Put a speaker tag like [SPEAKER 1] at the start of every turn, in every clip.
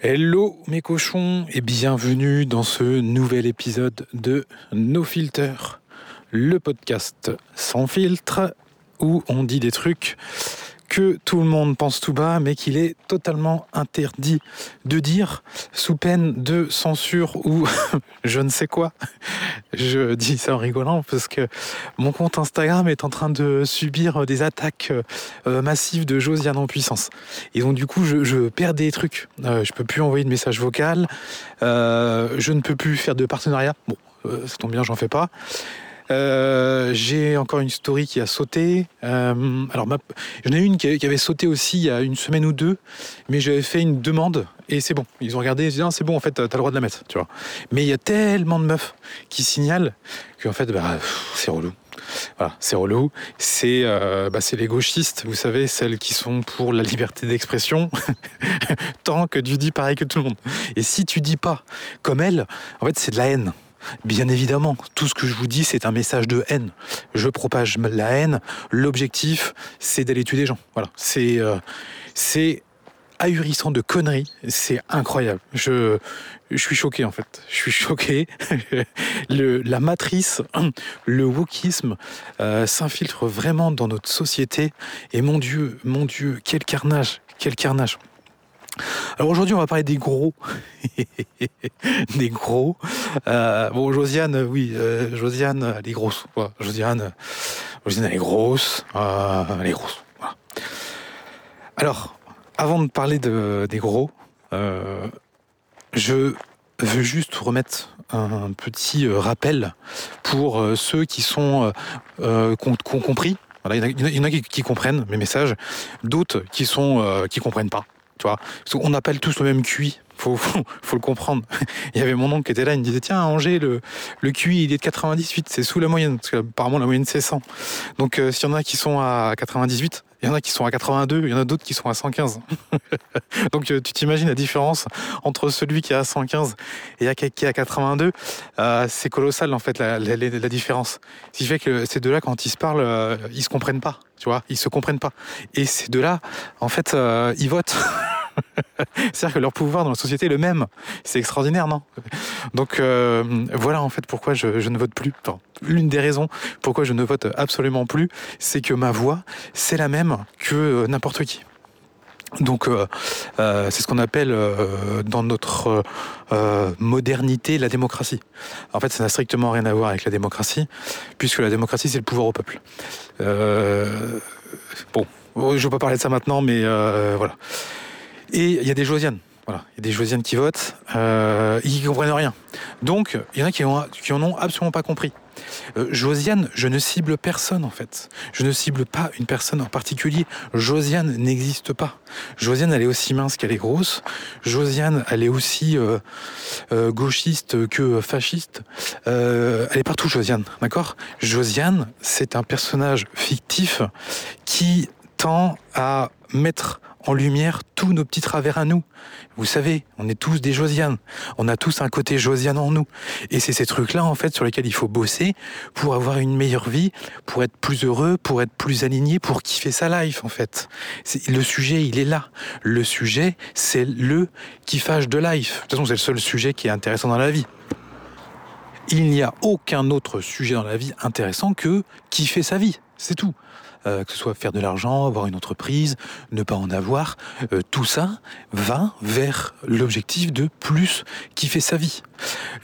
[SPEAKER 1] Hello mes cochons et bienvenue dans ce nouvel épisode de No Filter, le podcast sans filtre où on dit des trucs que tout le monde pense tout bas, mais qu'il est totalement interdit de dire sous peine de censure ou je ne sais quoi. Je dis ça en rigolant parce que mon compte Instagram est en train de subir des attaques euh, massives de Josiane en puissance. Et donc du coup, je, perds des trucs. Euh, je peux plus envoyer de messages vocaux. Euh, je ne peux plus faire de partenariat. Bon, ça tombe bien, j'en fais pas. Euh, j'ai encore une story qui a sauté. Euh, alors, j'en ai une qui avait sauté aussi il y a une semaine ou deux, mais j'avais fait une demande et c'est bon. Ils ont regardé, ils ont dit, ah, c'est bon, en fait, t'as le droit de la mettre, tu vois. Mais il y a tellement de meufs qui signalent qu'en fait, bah, c'est relou. Voilà, c'est relou. C'est euh, bah, les gauchistes, vous savez, celles qui sont pour la liberté d'expression, tant que tu dis pareil que tout le monde. Et si tu dis pas comme elles, en fait, c'est de la haine. Bien évidemment, tout ce que je vous dis, c'est un message de haine. Je propage la haine. L'objectif, c'est d'aller tuer des gens. Voilà. C'est, euh, ahurissant de conneries. C'est incroyable. Je, suis choqué en fait. Je suis choqué. la matrice, le wokisme euh, s'infiltre vraiment dans notre société. Et mon Dieu, mon Dieu, quel carnage, quel carnage. Alors aujourd'hui, on va parler des gros. des gros. Euh, bon, Josiane, oui, euh, Josiane, elle est grosse. Josiane, Josiane, elle est grosse. Euh, elle est grosse. Alors, avant de parler de, des gros, je veux juste remettre un petit rappel pour ceux qui sont qui ont, compris. il y en a, qui, comprennent mes messages, d'autres qui sont qui comprennent pas. Tu vois, on appelle tous le même QI. Faut, faut, faut, le comprendre. il y avait mon oncle qui était là, il me disait tiens, Angers, le, le QI, il est de 98, c'est sous la moyenne, parce qu'apparemment la moyenne c'est 100. Donc euh, s'il y en a qui sont à 98, il y en a qui sont à 82, il y en a d'autres qui sont à 115. Donc euh, tu t'imagines la différence entre celui qui est à 115 et qui est à 82, euh, c'est colossal en fait la, différence. Ce qui fait que ces deux-là, quand ils se parlent, ils se comprennent pas, tu vois, ils se comprennent pas. Et ces deux-là, en fait, euh, ils votent. C'est-à-dire que leur pouvoir dans la société est le même. C'est extraordinaire, non? Donc euh, voilà en fait pourquoi je, je ne vote plus. Enfin, L'une des raisons pourquoi je ne vote absolument plus, c'est que ma voix, c'est la même que euh, n'importe qui. Donc euh, euh, c'est ce qu'on appelle euh, dans notre modernité la démocratie. En fait, ça n'a strictement rien à voir avec la démocratie, puisque la démocratie c'est le pouvoir au peuple. Bon, je ne vais pas parler de ça maintenant, mais voilà. Et il y a des Josianes. Voilà, il y a des Josianes qui votent, euh, ils comprennent rien. Donc, il y en a qui, ont, qui en ont absolument pas compris. Euh, Josiane, je ne cible personne en fait. Je ne cible pas une personne en particulier. Josiane n'existe pas. Josiane, elle est aussi mince qu'elle est grosse. Josiane, elle est aussi euh, gauchiste que fasciste. Elle est partout, Josiane, d'accord? Josiane, c'est un personnage fictif qui tend à mettre en lumière tous nos petits travers à nous. Vous savez, on est tous des Josianes. On a tous un côté Josiane en nous. Et c'est ces trucs-là, en fait, sur lesquels il faut bosser pour avoir une meilleure vie, pour être plus heureux, pour être plus aligné, pour kiffer sa life, en fait. Le sujet, il est là. Le sujet, c'est le kiffage de life. De toute façon, c'est le seul sujet qui est intéressant dans la vie. Il n'y a aucun autre sujet dans la vie intéressant que kiffer sa vie. C'est tout. Euh, que ce soit faire de l'argent, avoir une entreprise, ne pas en avoir, euh, tout ça va vers l'objectif de plus kiffer sa vie.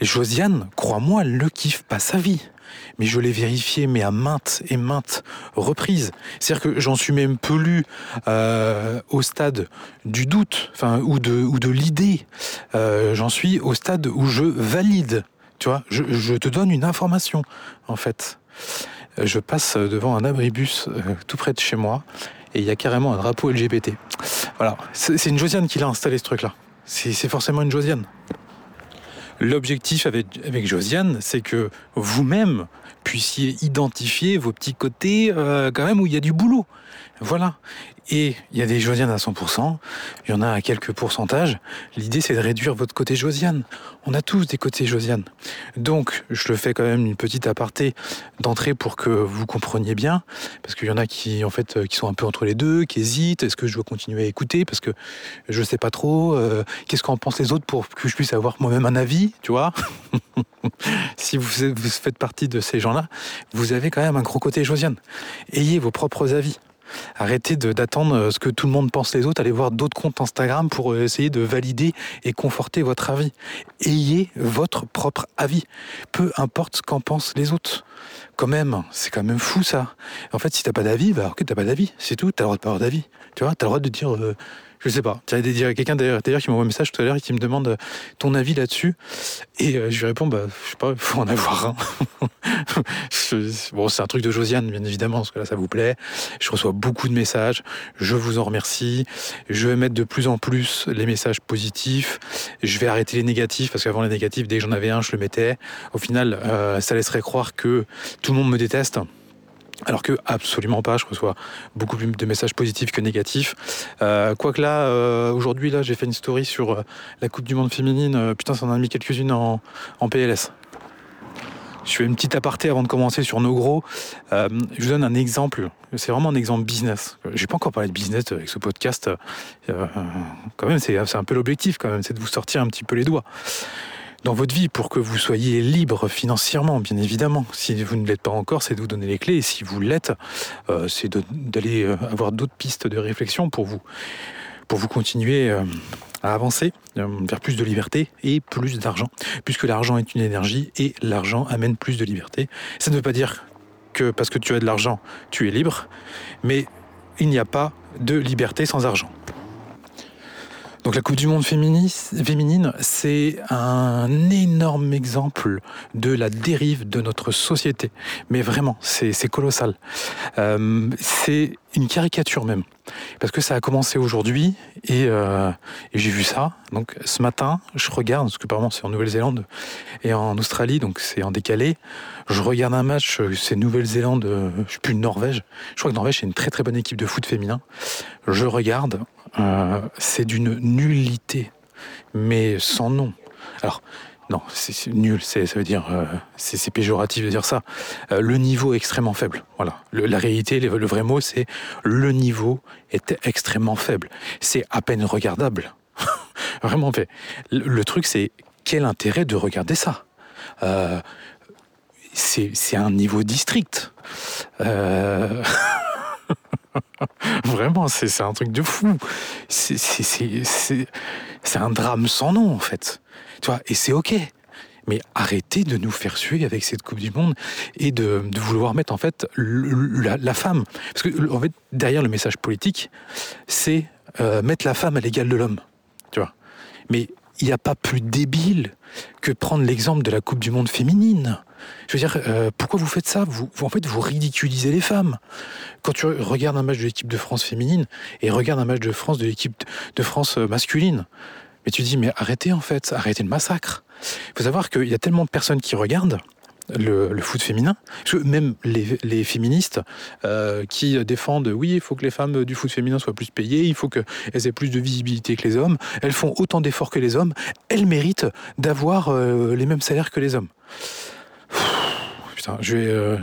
[SPEAKER 1] Josiane, crois-moi, elle ne kiffe pas sa vie. Mais je l'ai vérifié, mais à maintes et maintes reprises. C'est-à-dire que j'en suis même plus euh, au stade du doute, enfin, ou de, ou de l'idée. Euh, j'en suis au stade où je valide. Tu vois, je te donne une information, en fait je passe devant un abribus euh, tout près de chez moi et il y a carrément un drapeau LGBT. Voilà, c'est une Josiane qui l'a installé ce truc-là. C'est forcément une Josiane. L'objectif avec, Josiane, c'est que vous-même puissiez identifier vos petits côtés euh, quand même où il y a du boulot. Voilà. Et il y a des Josiane à 100%, il y en a à quelques pourcentages. L'idée, c'est de réduire votre côté Josiane. On a tous des côtés Josiane. Donc, je le fais quand même une petite aparté d'entrée pour que vous compreniez bien, parce qu'il y en a qui, en fait, qui sont un peu entre les deux, qui hésitent. Est-ce que je dois continuer à écouter parce que je sais pas trop. Euh, Qu'est-ce qu'en pensent les autres pour que je puisse avoir moi-même un avis, tu vois? Si vous, vous faites partie de ces gens-là, vous avez quand même un gros côté Josiane. Ayez vos propres avis. Arrêtez d'attendre euh, ce que tout le monde pense les autres, allez voir d'autres comptes Instagram pour euh, essayer de valider et conforter votre avis. Ayez votre propre avis, peu importe ce qu'en pensent les autres. Quand même, c'est quand même fou ça. En fait, si t'as pas d'avis, bah ok, t'as pas d'avis, c'est tout, t'as le droit de pas avoir d'avis. Tu vois, t'as le droit de dire euh, je sais pas. Il y a quelqu'un d'ailleurs qui m'envoie un message tout à l'heure et qui me demande euh, ton avis là-dessus. Et euh, je lui réponds, bah, je sais pas, il faut en avoir un. bon, c'est un truc de Josiane, bien évidemment, parce que là, ça vous plaît. Je reçois beaucoup de messages. Je vous en remercie. Je vais mettre de plus en plus les messages positifs. Je vais arrêter les négatifs, parce qu'avant les négatifs, dès que j'en avais un, je le mettais. Au final, euh, ça laisserait croire que tout le monde me déteste. Alors que absolument pas, je reçois beaucoup plus de messages positifs que négatifs. Euh, Quoique là, euh, aujourd'hui, là, j'ai fait une story sur euh, la Coupe du Monde féminine. Putain, ça en a mis quelques-unes en, PLS. Je fais une petite aparté avant de commencer sur nos gros. Je vous donne un exemple. C'est vraiment un exemple business. J'ai pas encore parlé de business avec ce podcast. quand même, c'est un peu l'objectif, quand même, c'est de vous sortir un petit peu les doigts dans votre vie pour que vous soyez libre financièrement, bien évidemment. Si vous ne l'êtes pas encore, c'est de vous donner les clés. Et si vous l'êtes, euh, c'est d'aller euh, avoir d'autres pistes de réflexion pour vous, pour vous continuer euh, à avancer vers plus de liberté et plus d'argent, puisque l'argent est une énergie et l'argent amène plus de liberté. Ça ne veut pas dire que parce que tu as de l'argent, tu es libre, mais il n'y a pas de liberté sans argent. Donc la Coupe du Monde féminine, c'est un énorme exemple de la dérive de notre société. Mais vraiment, c'est colossal. Euh, c'est une caricature même. Parce que ça a commencé aujourd'hui et, euh, et j'ai vu ça. Donc ce matin, je regarde, parce que apparemment c'est en Nouvelle-Zélande et en Australie, donc c'est en décalé. Je regarde un match, c'est Nouvelle-Zélande, euh, je sais plus, Norvège. Je crois que Norvège c'est une très très bonne équipe de foot féminin. Je regarde, euh, c'est d'une nullité, mais sans nom. Alors, non, c'est nul, ça veut dire, euh, c'est péjoratif de dire ça. Euh, le niveau est extrêmement faible. Voilà. Le, la réalité, le, le vrai mot, c'est le niveau est extrêmement faible. C'est à peine regardable. Vraiment fait. Le, truc, c'est quel intérêt de regarder ça? Euh, C'est un niveau district. Vraiment, c'est un truc de fou. C'est un drame sans nom, en fait. Tu et c'est OK. Mais arrêtez de nous faire suer avec cette Coupe du Monde et de, vouloir mettre en fait la, femme. Parce que fait, derrière le message politique, c'est euh, mettre la femme à l'égal de l'homme. Tu vois. Mais il n'y a pas plus débile que prendre l'exemple de la Coupe du Monde féminine. Je veux dire, euh, pourquoi vous faites ça? Vous, vous, En fait, vous ridiculisez les femmes. Quand tu regardes un match de l'équipe de France féminine et regardes un match de France de l'équipe de France masculine, mais tu dis, mais arrêtez en fait, arrêtez le massacre. Il faut savoir qu'il y a tellement de personnes qui regardent le, foot féminin, même les, les féministes euh, qui défendent, oui, il faut que les femmes du foot féminin soient plus payées, il faut qu'elles aient plus de visibilité que les hommes, elles font autant d'efforts que les hommes, elles méritent d'avoir euh, les mêmes salaires que les hommes. Je, vais, euh,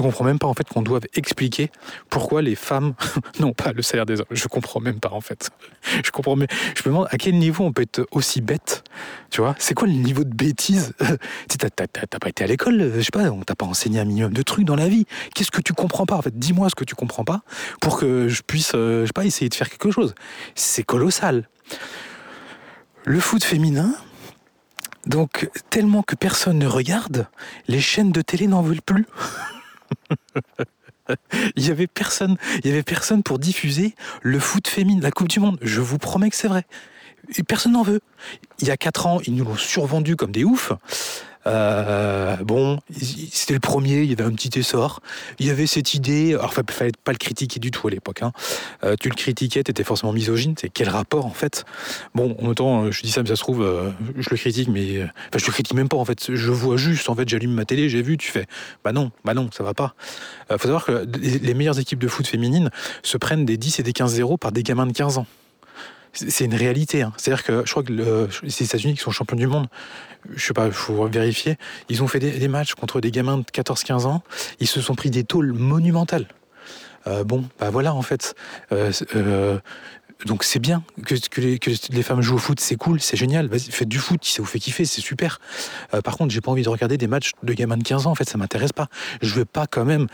[SPEAKER 1] comprends même pas en fait qu'on doive expliquer pourquoi les femmes n'ont pas le salaire des hommes. Je comprends même pas en fait. Je comprends mais je me demande à quel niveau on peut être aussi bête. Tu vois, c'est quoi le niveau de bêtise? T'as pas été à l'école, je sais pas, on t'a pas enseigné un minimum de trucs dans la vie. Qu'est-ce que tu comprends pas en fait? Dis-moi ce que tu comprends pas pour que je puisse, euh, je sais pas, essayer de faire quelque chose. C'est colossal. Le foot féminin, donc, tellement que personne ne regarde, les chaînes de télé n'en veulent plus. il y avait personne, il y avait personne pour diffuser le foot féminin, la Coupe du Monde. Je vous promets que c'est vrai. Personne n'en veut. Il y a quatre ans, ils nous l'ont survendu comme des oufs. Euh, bon, c'était le premier, il y avait un petit essor. Il y avait cette idée, alors il fallait pas le critiquer du tout à l'époque. Hein. Euh, tu le critiquais, tu étais forcément misogyne. C'est quel rapport en fait? Bon, en même temps, je dis ça, mais ça se trouve, euh, je le critique, mais enfin, je le critique même pas en fait. Je vois juste, en fait, j'allume ma télé, j'ai vu, tu fais, bah non, bah non, ça va pas. faut savoir que les meilleures équipes de foot féminines se prennent des 10 et des 15-0 par des gamins de 15 ans c'est une réalité. Hein. C'est-à-dire que je crois que les États-Unis qui sont champions du monde. Je sais pas, il faut vérifier. Ils ont fait des, matchs contre des gamins de 14-15 ans. Ils se sont pris des tôles monumentales. Euh, bon, bah voilà en fait. Euh, donc c'est bien que, les, femmes jouent au foot, c'est cool, c'est génial. Faites du foot, ça vous fait kiffer, c'est super. Euh, par contre, j'ai pas envie de regarder des matchs de gamins de 15 ans. En fait, ça m'intéresse pas. Je veux pas quand même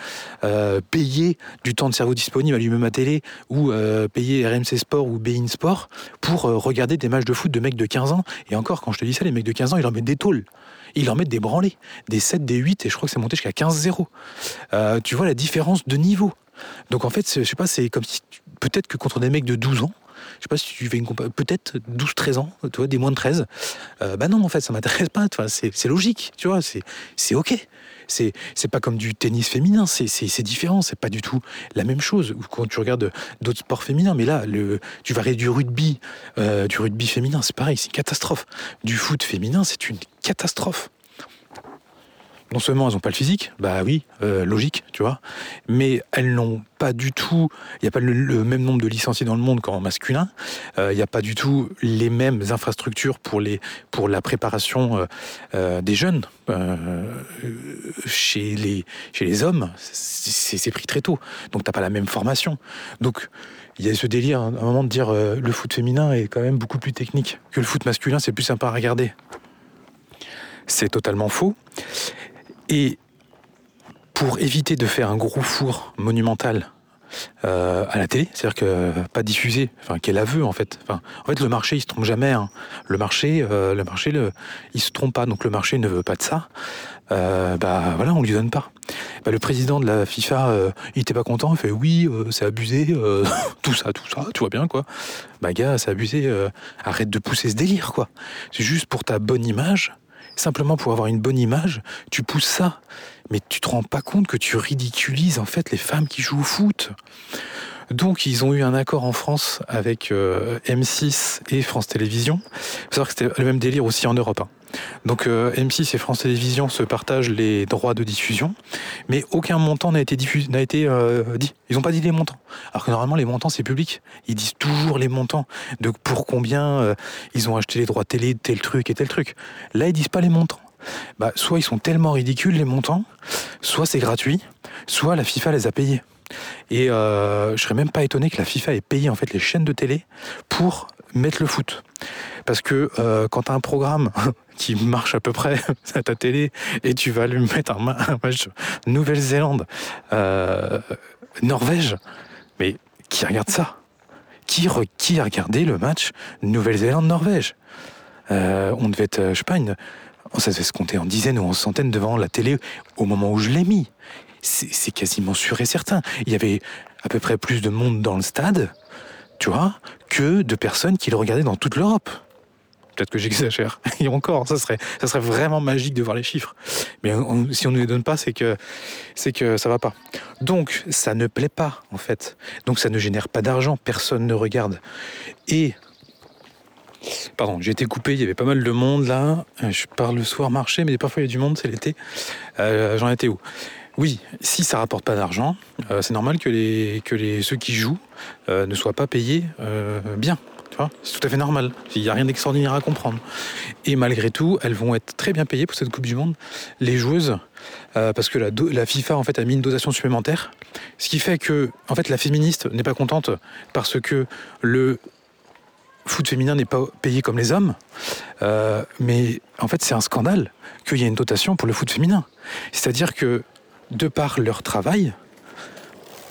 [SPEAKER 1] euh, payer du temps de cerveau disponible, allumer ma télé ou euh, payer RMC Sport ou Bein Sport pour regarder des matchs de foot de mecs de 15 ans. Et encore, quand je te dis ça, les mecs de 15 ans, ils leur mettent des tôles. Ils leur mettent des branlés, des 7, des 8, et je crois que c'est monté jusqu'à 15-0. tu vois la différence de niveau. Donc en fait, je sais pas, c'est comme si peut-être que contre des mecs de 12 ans, je sais pas si tu fais une peut-être 12-13 ans, tu vois, des moins de 13, euh, bah non, en fait, ça m'intéresse pas, c'est logique, tu vois, c'est ok. C'est pas comme du tennis féminin, c'est différent, c'est pas du tout la même chose. Ou quand tu regardes d'autres sports féminins, mais là, le, tu vas du rugby, euh, du rugby féminin, c'est pareil, c'est une catastrophe. Du foot féminin, c'est une catastrophe non seulement elles n'ont pas le physique, bah oui, euh, logique, tu vois, mais elles n'ont pas du tout, il n'y a pas le, même nombre de licenciés dans le monde qu'en masculin, euh, il n'y a pas du tout les mêmes infrastructures pour, les, pour la préparation euh, des jeunes. chez, les, chez les hommes, c'est pris très tôt, donc tu n'as pas la même formation. Donc il y a ce délire à un moment de dire le foot féminin est quand même beaucoup plus technique que le foot masculin, c'est plus sympa à regarder. C'est totalement faux. Et pour éviter de faire un gros four monumental euh, à la télé, c'est-à-dire que pas diffusé, enfin qu'elle a vu en fait. En fait, le marché il se trompe jamais. Hein. Le marché, euh, le marché, le, il se trompe pas. Donc le marché ne veut pas de ça. Euh, bah voilà, on lui donne pas. Bah, le président de la FIFA, il était pas content. Il fait oui, c'est abusé, tout ça, tout ça, tu vois bien quoi. Bah gars, c'est abusé. arrête de pousser ce délire quoi. C'est juste pour ta bonne image simplement pour avoir une bonne image, tu pousses ça. Mais tu te rends pas compte que tu ridiculises en fait les femmes qui jouent au foot. Donc ils ont eu un accord en France avec euh, M6 et France Télévisions. Il faut savoir que c'était le même délire aussi en Europe. Hein. Donc euh, M6 et France Télévisions se partagent les droits de diffusion, mais aucun montant n'a été, diffusé, n'a été euh, dit. Ils n'ont pas dit les montants. Alors que normalement les montants c'est public. Ils disent toujours les montants de pour combien ils ont acheté les droits télé, tel truc et tel truc. Là ils disent pas les montants. Bah, soit ils sont tellement ridicules les montants, soit c'est gratuit, soit la FIFA les a payés. Et euh, je serais même pas étonné que la FIFA ait payé en fait les chaînes de télé pour mettre le foot. Parce que euh, quand un programme qui marche à peu près à ta télé et tu vas lui mettre un, match Nouvelle-Zélande, euh, Norvège, mais qui regarde ça? Qui, a regardé le match Nouvelle-Zélande-Norvège? On devait être, je sais pas, une, ça devait se compter en dizaines ou en centaines devant la télé au moment où je l'ai mis. C'est quasiment sûr et certain. Il y avait à peu près plus de monde dans le stade, tu vois, que de personnes qui le regardaient dans toute l'Europe. Peut-être que j'exagère. Et encore, ça serait, ça serait vraiment magique de voir les chiffres. Mais si on ne les donne pas, c'est que, c'est que ça va pas. Donc, ça ne plaît pas, en fait. Donc, ça ne génère pas d'argent. Personne ne regarde. Et Pardon, j'ai été coupé, il y avait pas mal de monde là. Je pars le soir marcher, mais parfois il y a du monde, c'est l'été. Euh, j'en étais où? Oui, si ça rapporte pas d'argent, euh, c'est normal que, les, que les, ceux qui jouent euh, ne soient pas payés euh. C'est tout à fait normal. Il n'y a rien d'extraordinaire à comprendre. Et malgré tout, elles vont être très bien payées pour cette Coupe du Monde. Les joueuses, parce que la, FIFA en fait a mis une dosation supplémentaire, ce qui fait que en fait la féministe n'est pas contente parce que le foot féminin n'est pas payé comme les hommes. mais en fait, c'est un scandale qu'il y ait une dotation pour le foot féminin. C'est-à-dire que de par leur travail,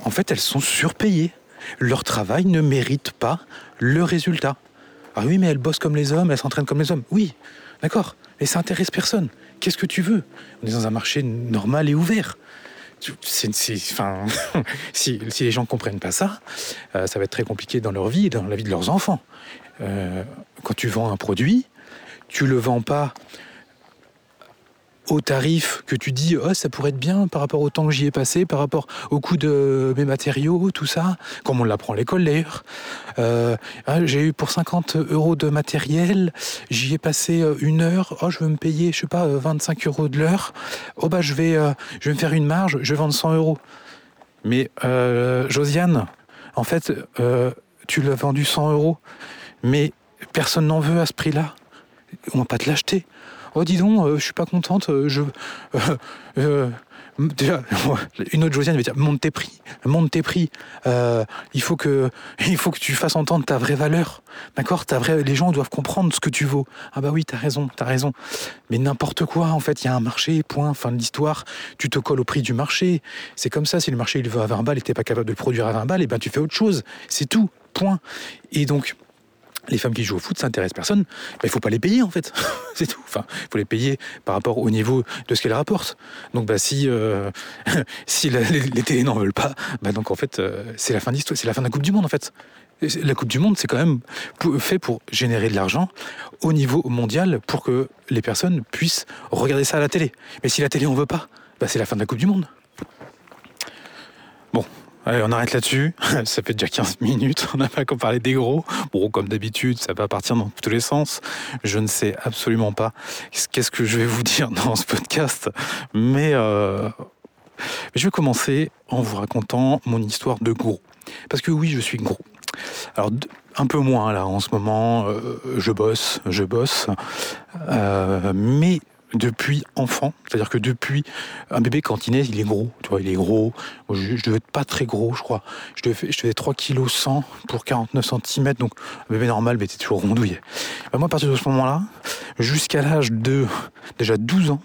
[SPEAKER 1] en fait, elles sont surpayées. Leur travail ne mérite pas le résultat. Ah oui, mais elles bossent comme les hommes, elles s'entraînent comme les hommes. Oui, d'accord, mais ça intéresse personne. Qu'est-ce que tu veux? On est dans un marché normal et ouvert. si, les gens ne comprennent pas ça, euh, ça va être très compliqué dans leur vie et dans la vie de leurs enfants. Euh, quand tu vends un produit, tu le vends pas au tarif que tu dis, oh, ça pourrait être bien par rapport au temps que j'y ai passé, par rapport au coût de mes matériaux, tout ça, comme on l'apprend à l'école d'ailleurs. Euh, ah, j'ai eu pour 50 euros de matériel, j'y ai passé euh, une heure, oh, je veux me payer, je sais pas, 25 euros de l'heure, oh bah je vais, je vais me faire une marge, je vais vendre 100 euros. Mais Josiane, en fait, tu l'as vendu 100 euros, mais personne n'en veut à ce prix-là. On va pas te l'acheter. Oh, dis donc, euh, je suis pas contente, euh, je. Euh, déjà, une autre Josiane va dire monte tes prix, monte tes prix. il faut que, il faut que tu fasses entendre ta vraie valeur, d'accord? Les gens doivent comprendre ce que tu vaux. Ah bah oui, t'as raison, t'as raison. Mais n'importe quoi, en fait, il y a un marché, point, fin de l'histoire. Tu te colles au prix du marché. C'est comme ça. Si le marché il veut à 20 balles et t'es pas capable de le produire à 20 balles, et eh ben tu fais autre chose. C'est tout, point. Et donc les femmes qui jouent au foot, ça intéresse personne. Il ne faut pas les payer en fait, c'est tout. Enfin, il faut les payer par rapport au niveau de ce qu'elles rapportent. Donc, bah, si euh, les, n'en veulent pas, bah, donc en fait, euh, c'est la fin d'histoire, c'est la fin de la Coupe du Monde en fait. La Coupe du Monde, c'est quand même fait pour générer de l'argent au niveau mondial pour que les personnes puissent regarder ça à la télé. Mais si la télé en veut pas, bah, c'est la fin de la Coupe du Monde. Bon, Allez, on arrête là-dessus. Ça fait déjà 15 minutes. On n'a pas encore parlé des gros. Bon, comme d'habitude, ça va partir dans tous les sens. Je ne sais absolument pas qu'est-ce que je vais vous dire dans ce podcast. Mais, euh, je vais commencer en vous racontant mon histoire de gros. Parce que oui, je suis gros. Alors, un peu moins là en ce moment. Euh, je bosse, je bosse. Euh, mais depuis enfant. C'est-à-dire que depuis un bébé quand il est gros. Tu vois, il est gros. Je, devais être pas très gros, je crois. Je devais, je devais 3 kg 100 pour 49 cm. Donc, un bébé normal, mais était toujours rondouillé. Ben, moi, à partir de ce moment-là, jusqu'à l'âge de déjà 12 ans,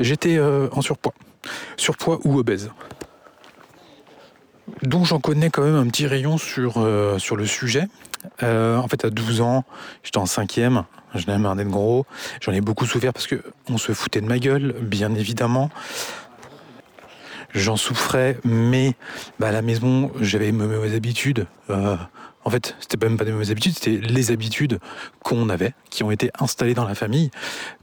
[SPEAKER 1] j'étais euh, en surpoids. Surpoids ou obèse. Donc j'en connais quand même un petit rayon sur, euh, sur le sujet. Euh, en fait, à 12 ans, j'étais en cinquième, je n'avais marre d'être gros. J'en ai beaucoup souffert parce que on se foutait de ma gueule, bien évidemment. J'en souffrais, mais bah, à la maison, j'avais mes mauvaises habitudes. Euh, en fait, c'était même pas des mauvaises habitudes, c'était les habitudes qu'on avait, qui ont été installées dans la famille.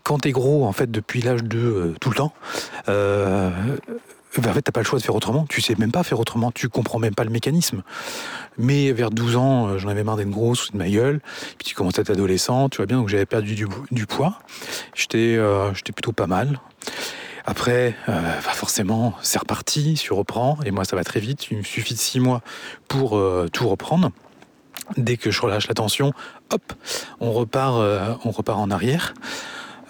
[SPEAKER 1] Quand t'es gros, en fait, depuis l'âge de euh, tout le temps, euh, en fait, t'as pas le choix de faire autrement. Tu sais même pas faire autrement. Tu comprends même pas le mécanisme. Mais vers 12 ans, euh, j'en avais marre d'être grosse, de ma gueule. Puis tu commences à être adolescent, tu vois bien. Donc j'avais perdu du, poids. J'étais, euh, j'étais plutôt pas mal. Après, euh, bah, forcément, c'est reparti, tu reprends. Et moi, ça va très vite. Il me suffit de 6 mois pour tout reprendre. Dès que je relâche la tension, hop, on repart, on repart en arrière.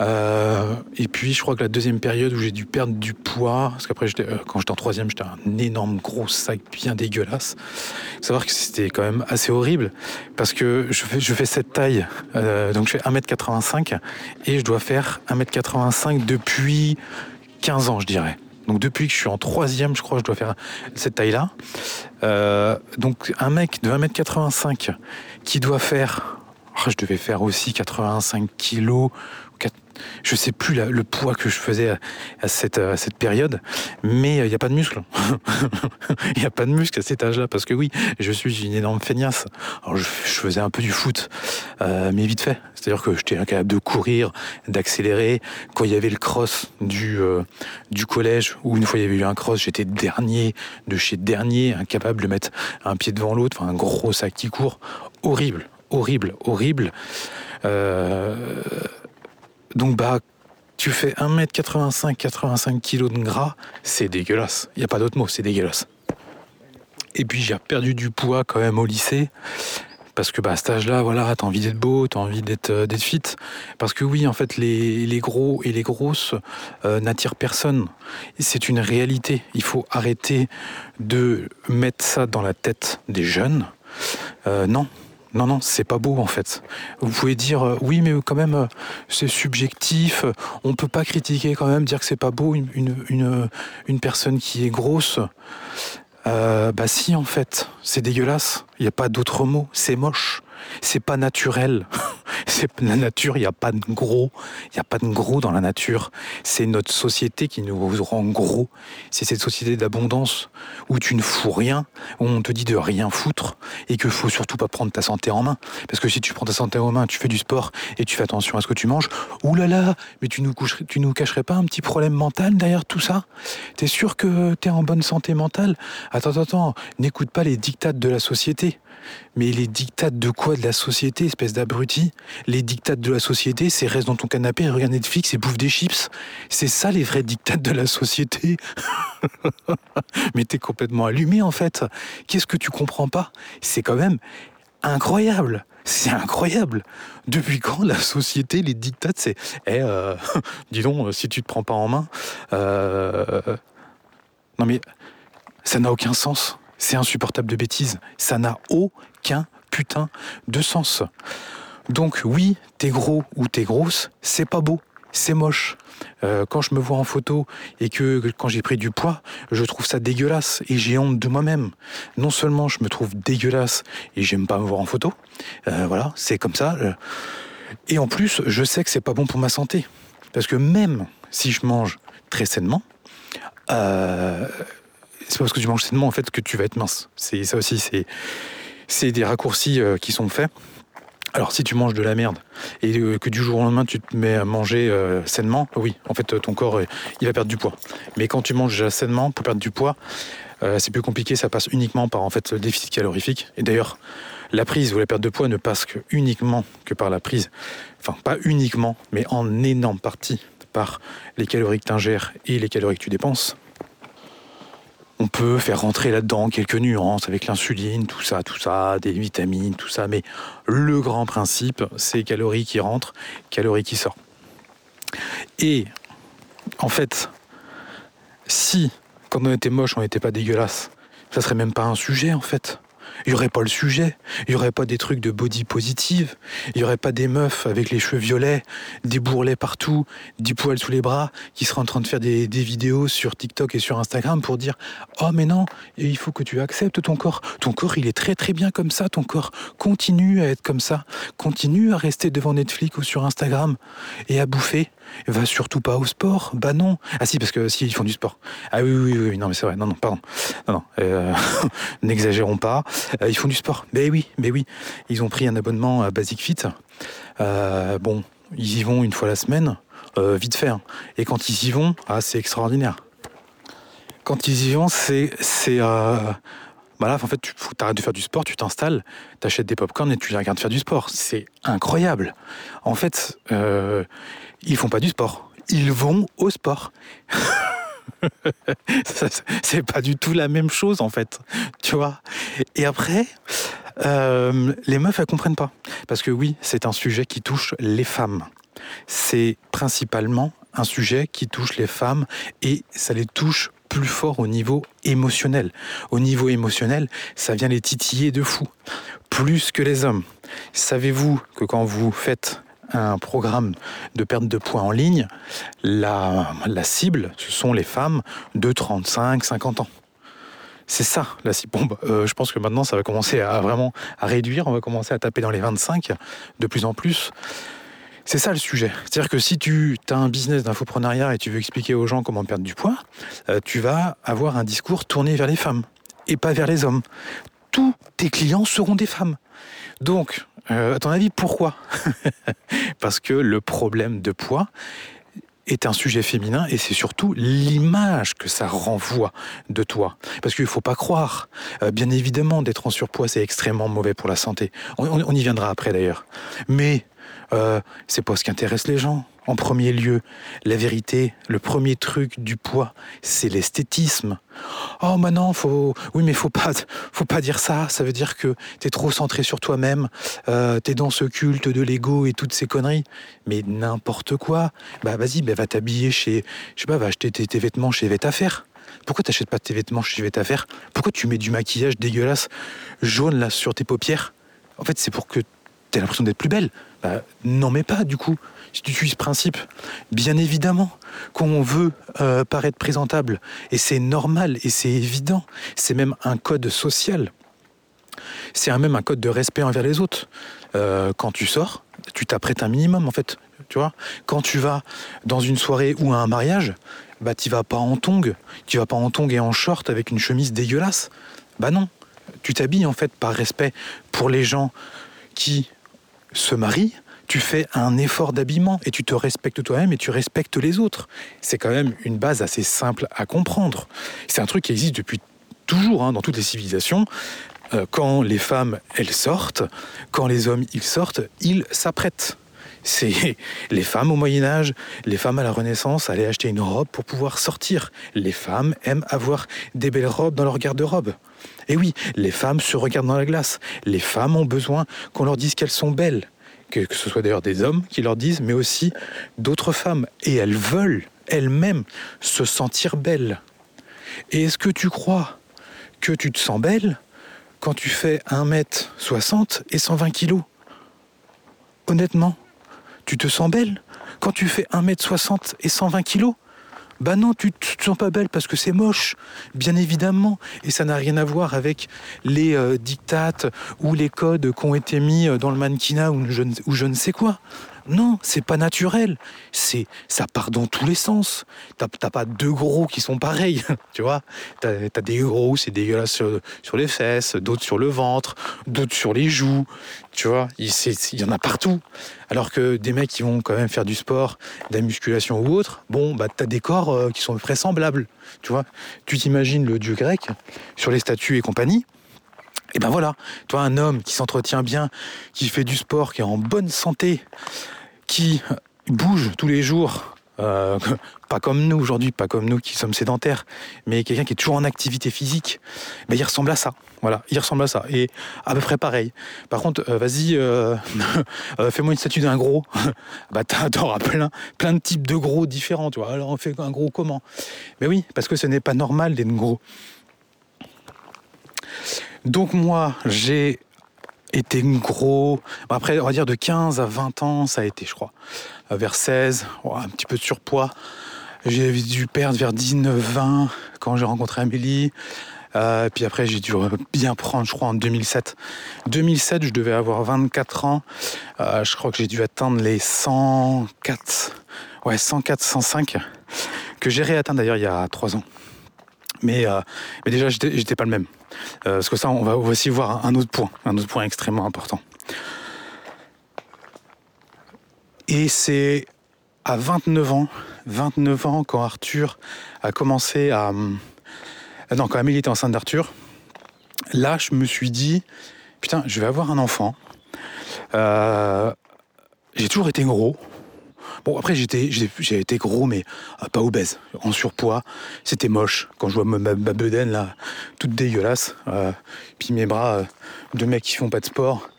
[SPEAKER 1] Euh, et puis, je crois que la deuxième période où j'ai dû perdre du poids, parce qu'après, euh, quand j'étais en troisième, j'étais un énorme gros sac bien dégueulasse. Faut savoir que c'était quand même assez horrible, parce que je fais, cette taille, euh, donc je fais 1m85, et je dois faire 1m85 depuis 15 ans, je dirais. Donc depuis que je suis en troisième, je crois, je dois faire cette taille-là. donc un mec de 1m85 qui doit faire oh, je devais faire aussi 85 kilos je sais plus le poids que je faisais à, cette, période, mais il n'y a pas de muscle. Il n'y a pas de muscle à cet âge-là, parce que oui, je suis une énorme feignasse. Je, faisais un peu du foot, euh, mais vite fait. C'est-à-dire que j'étais incapable de courir, d'accélérer. Quand il y avait le cross du, euh, du collège, ou une fois il y avait eu un cross, j'étais dernier de chez dernier, incapable de mettre un pied devant l'autre, enfin un gros sac qui court. Horrible, horrible, horrible. Euh, donc, bah, tu fais 1m85, 85 kg de gras, c'est dégueulasse. Il n'y a pas d'autre mot, c'est dégueulasse. Et puis, j'ai perdu du poids quand même au lycée. Parce que bah, à cet âge-là, voilà, t'as envie d'être beau, t'as envie d'être euh, fit. Parce que oui, en fait, les, gros et les grosses euh, n'attirent personne. C'est une réalité. Il faut arrêter de mettre ça dans la tête des jeunes. Euh, non, non, non, c'est pas beau en fait. Vous pouvez dire euh, oui, mais quand même, euh, c'est subjectif. On peut pas critiquer quand même, dire que c'est pas beau une, une, une, personne qui est grosse. Euh, bah si, en fait, c'est dégueulasse. Il n'y a pas d'autre mot. C'est moche. C'est pas naturel. c'est la nature, il n'y a pas de gros, il n'y a pas de gros dans la nature. C'est notre société qui nous rend gros. C'est cette société d'abondance où tu ne fous rien, où on te dit de rien foutre et qu'il faut surtout pas prendre ta santé en main. Parce que si tu prends ta santé en main, tu fais du sport et tu fais attention à ce que tu manges, oulala, mais tu nous, coucherais, tu nous cacherais pas un petit problème mental derrière tout ça? T'es sûr que t'es en bonne santé mentale? Attends, attends, attends, n'écoute pas les dictates de la société. Mais les dictates de quoi de la société, espèce d'abruti? Les dictates de la société, c'est reste dans ton canapé, regarde Netflix et bouffe des chips. C'est ça les vrais dictates de la société? Mais t'es complètement allumé en fait. Qu'est-ce que tu comprends pas? C'est quand même incroyable. C'est incroyable. Depuis quand la société, les dictates, c'est eh, euh, dis donc, si tu te prends pas en main. Euh, non mais ça n'a aucun sens. C'est insupportable de bêtises. Ça n'a aucun putain de sens. Donc oui, t'es gros ou t'es grosse, c'est pas beau, c'est moche. Euh, quand je me vois en photo et que quand j'ai pris du poids, je trouve ça dégueulasse et j'ai honte de moi-même. Non seulement je me trouve dégueulasse et j'aime pas me voir en photo, euh, voilà, c'est comme ça. Euh. Et en plus, je sais que c'est pas bon pour ma santé. Parce que même si je mange très sainement, c'est pas parce que tu manges sainement en que tu vas être mince. C'est ça aussi, c'est c'est des raccourcis euh, qui sont faits. Alors si tu manges de la merde et euh, que du jour au lendemain tu te mets à manger euh, sainement, oui, en fait ton corps il va perdre du poids. Mais quand tu manges sainement pour perdre du poids, c'est plus compliqué, ça passe uniquement par en fait le déficit calorifique. Et d'ailleurs, la prise ou la perte de poids ne passe que uniquement que par la prise, enfin pas uniquement, mais en énorme partie par les calories que tu ingères et les calories que tu dépenses. On peut faire rentrer là-dedans quelques nuances avec l'insuline, tout ça, tout ça, des vitamines, tout ça, mais le grand principe, c'est calories qui rentrent, calories qui sortent. Et en fait, si quand on était moche, on n'était pas dégueulasse, ça serait même pas un sujet en fait. Il n'y aurait pas le sujet, il n'y aurait pas des trucs de body positive, il n'y aurait pas des meufs avec les cheveux violets, des bourrelets partout, des poils sous les bras, qui seraient en train de faire des, vidéos sur TikTok et sur Instagram pour dire Oh, mais non, il faut que tu acceptes ton corps. Ton corps, il est très très bien comme ça, ton corps. Continue à être comme ça. Continue à rester devant Netflix ou sur Instagram et à bouffer. Va surtout pas au sport? Bah non. Ah si, parce que si, ils font du sport. Ah oui, oui, oui, non, mais c'est vrai. Non, non, pardon. Non, non. Euh, n'exagérons pas. Euh, ils font du sport. Mais oui, mais oui. Ils ont pris un abonnement à Basic Fit. Euh, bon, ils y vont une fois la semaine, vite fait. Hein. Et quand ils y vont, ah, c'est extraordinaire. Quand ils y vont, c'est. c'est voilà, en fait, tu arrêtes de faire du sport, tu t'installes, tu achètes des pop-corn et tu les regardes faire du sport. C'est incroyable. En fait, ils font pas du sport. Ils vont au sport. c'est pas du tout la même chose en fait, tu vois? Et après, euh, les meufs elles comprennent pas parce que oui, c'est un sujet qui touche les femmes. C'est principalement un sujet qui touche les femmes et ça les touche plus fort au niveau émotionnel. Au niveau émotionnel, ça vient les titiller de fou, plus que les hommes. Savez-vous que quand vous faites un programme de perte de poids en ligne, la, cible, ce sont les femmes de 35, 50 ans. C'est ça la cible. Bon, euh, je pense que maintenant, ça va commencer à vraiment réduire. On va commencer à taper dans les 25 de plus en plus. C'est ça le sujet. C'est-à-dire que si tu as un business d'infoprenariat et tu veux expliquer aux gens comment perdre du poids, euh, tu vas avoir un discours tourné vers les femmes et pas vers les hommes. Tous tes clients seront des femmes. Donc, euh, à ton avis, pourquoi Parce que le problème de poids est un sujet féminin et c'est surtout l'image que ça renvoie de toi. Parce qu'il ne faut pas croire, euh, bien évidemment, d'être en surpoids, c'est extrêmement mauvais pour la santé. On, y viendra après d'ailleurs. Mais euh, c'est pas ce qui intéresse les gens en premier lieu. La vérité, le premier truc du poids, c'est l'esthétisme. Oh, maintenant, faut, oui, mais faut pas, faut pas dire ça. Ça veut dire que t'es trop centré sur toi-même. Euh, t'es dans ce culte de l'ego et toutes ces conneries. Mais n'importe quoi. Bah, vas-y, bah, va t'habiller chez, je sais pas, va acheter tes, vêtements chez Vetafer. Pourquoi t'achètes pas tes vêtements chez Vetafer? Pourquoi tu mets du maquillage dégueulasse jaune là sur tes paupières? En fait, c'est pour que t'aies l'impression d'être plus belle. Bah, non, mais pas du coup si tu suis ce principe, bien évidemment qu'on veut euh, paraître présentable. Et c'est normal et c'est évident. C'est même un code social. C'est même un code de respect envers les autres. Euh, quand tu sors, tu t'apprêtes un minimum en fait. Tu vois, quand tu vas dans une soirée ou à un mariage, bah tu vas pas en tongs, tu vas pas en tongs et en short avec une chemise dégueulasse. Bah non, tu t'habilles en fait par respect pour les gens qui se marient. Tu fais un effort d'habillement et tu te respectes toi-même et tu respectes les autres. C'est quand même une base assez simple à comprendre. C'est un truc qui existe depuis toujours hein, dans toutes les civilisations. Euh, quand les femmes, elles sortent, quand les hommes, ils sortent, ils s'apprêtent. C'est les femmes au Moyen Âge, les femmes à la Renaissance allaient acheter une robe pour pouvoir sortir. Les femmes aiment avoir des belles robes dans leur garde-robe. Et oui, les femmes se regardent dans la glace. Les femmes ont besoin qu'on leur dise qu'elles sont belles. Que, que ce soit d'ailleurs des hommes qui leur disent, mais aussi d'autres femmes. Et elles veulent elles-mêmes se sentir belles. Et est-ce que tu crois que tu te sens belle quand tu fais 1m60 et 120 kg Honnêtement, tu te sens belle quand tu fais 1m60 et 120 kg bah non, tu te sens pas belle parce que c'est moche, bien évidemment. Et ça n'a rien à voir avec les euh, dictates ou les codes qui ont été mis euh, dans le mannequinat ou je, ou je ne sais quoi. Non, c'est pas naturel. Ça part dans tous les sens. T'as, pas deux gros qui sont pareils, tu vois. T'as, as des gros, c'est dégueulasse sur, sur, les fesses, d'autres sur le ventre, d'autres sur les joues, tu vois. Il, y en a partout. Alors que des mecs qui vont quand même faire du sport, de la musculation ou autre, bon, bah t'as des corps euh, qui sont vraisemblables, tu vois. Tu t'imagines le dieu grec sur les statues et compagnie. Et ben voilà, toi un homme qui s'entretient bien, qui fait du sport, qui est en bonne santé, qui bouge tous les jours, euh, pas comme nous aujourd'hui, pas comme nous qui sommes sédentaires, mais quelqu'un qui est toujours en activité physique, ben il ressemble à ça. Voilà, il ressemble à ça. Et à peu près pareil. Par contre, euh, vas-y, euh, fais-moi une statue d'un gros. bah t'auras plein, plein de types de gros différents, tu vois. Alors on fait un gros comment? Mais oui, parce que ce n'est pas normal d'être gros. Donc moi, j'ai été gros. Après, on va dire de 15 à 20 ans, ça a été, je crois. Euh, vers 16, un petit peu de surpoids. J'ai dû perdre vers 19-20 quand j'ai rencontré Amélie. Euh, puis après, j'ai dû bien prendre, je crois, en 2007. 2007, je devais avoir 24 ans. Euh, je crois que j'ai dû atteindre les 104, ouais, 104, 105, que j'ai réatteint d'ailleurs il y a 3 ans. Mais, mais déjà, j'étais pas le même. Euh, parce que ça, on va aussi voir un autre point, un autre point extrêmement important. Et c'est à 29 ans, 29 ans, quand Arthur a commencé à... Euh, non, quand Amélie était enceinte d'Arthur, là, je me suis dit, putain, je vais avoir un enfant. Euh, j'ai toujours été gros, Bon, après, j'ai été gros, mais euh, pas obèse, en surpoids. C'était moche. Quand je vois ma, bedaine, là, toute dégueulasse. Euh, puis mes bras euh, de mecs qui font pas de sport.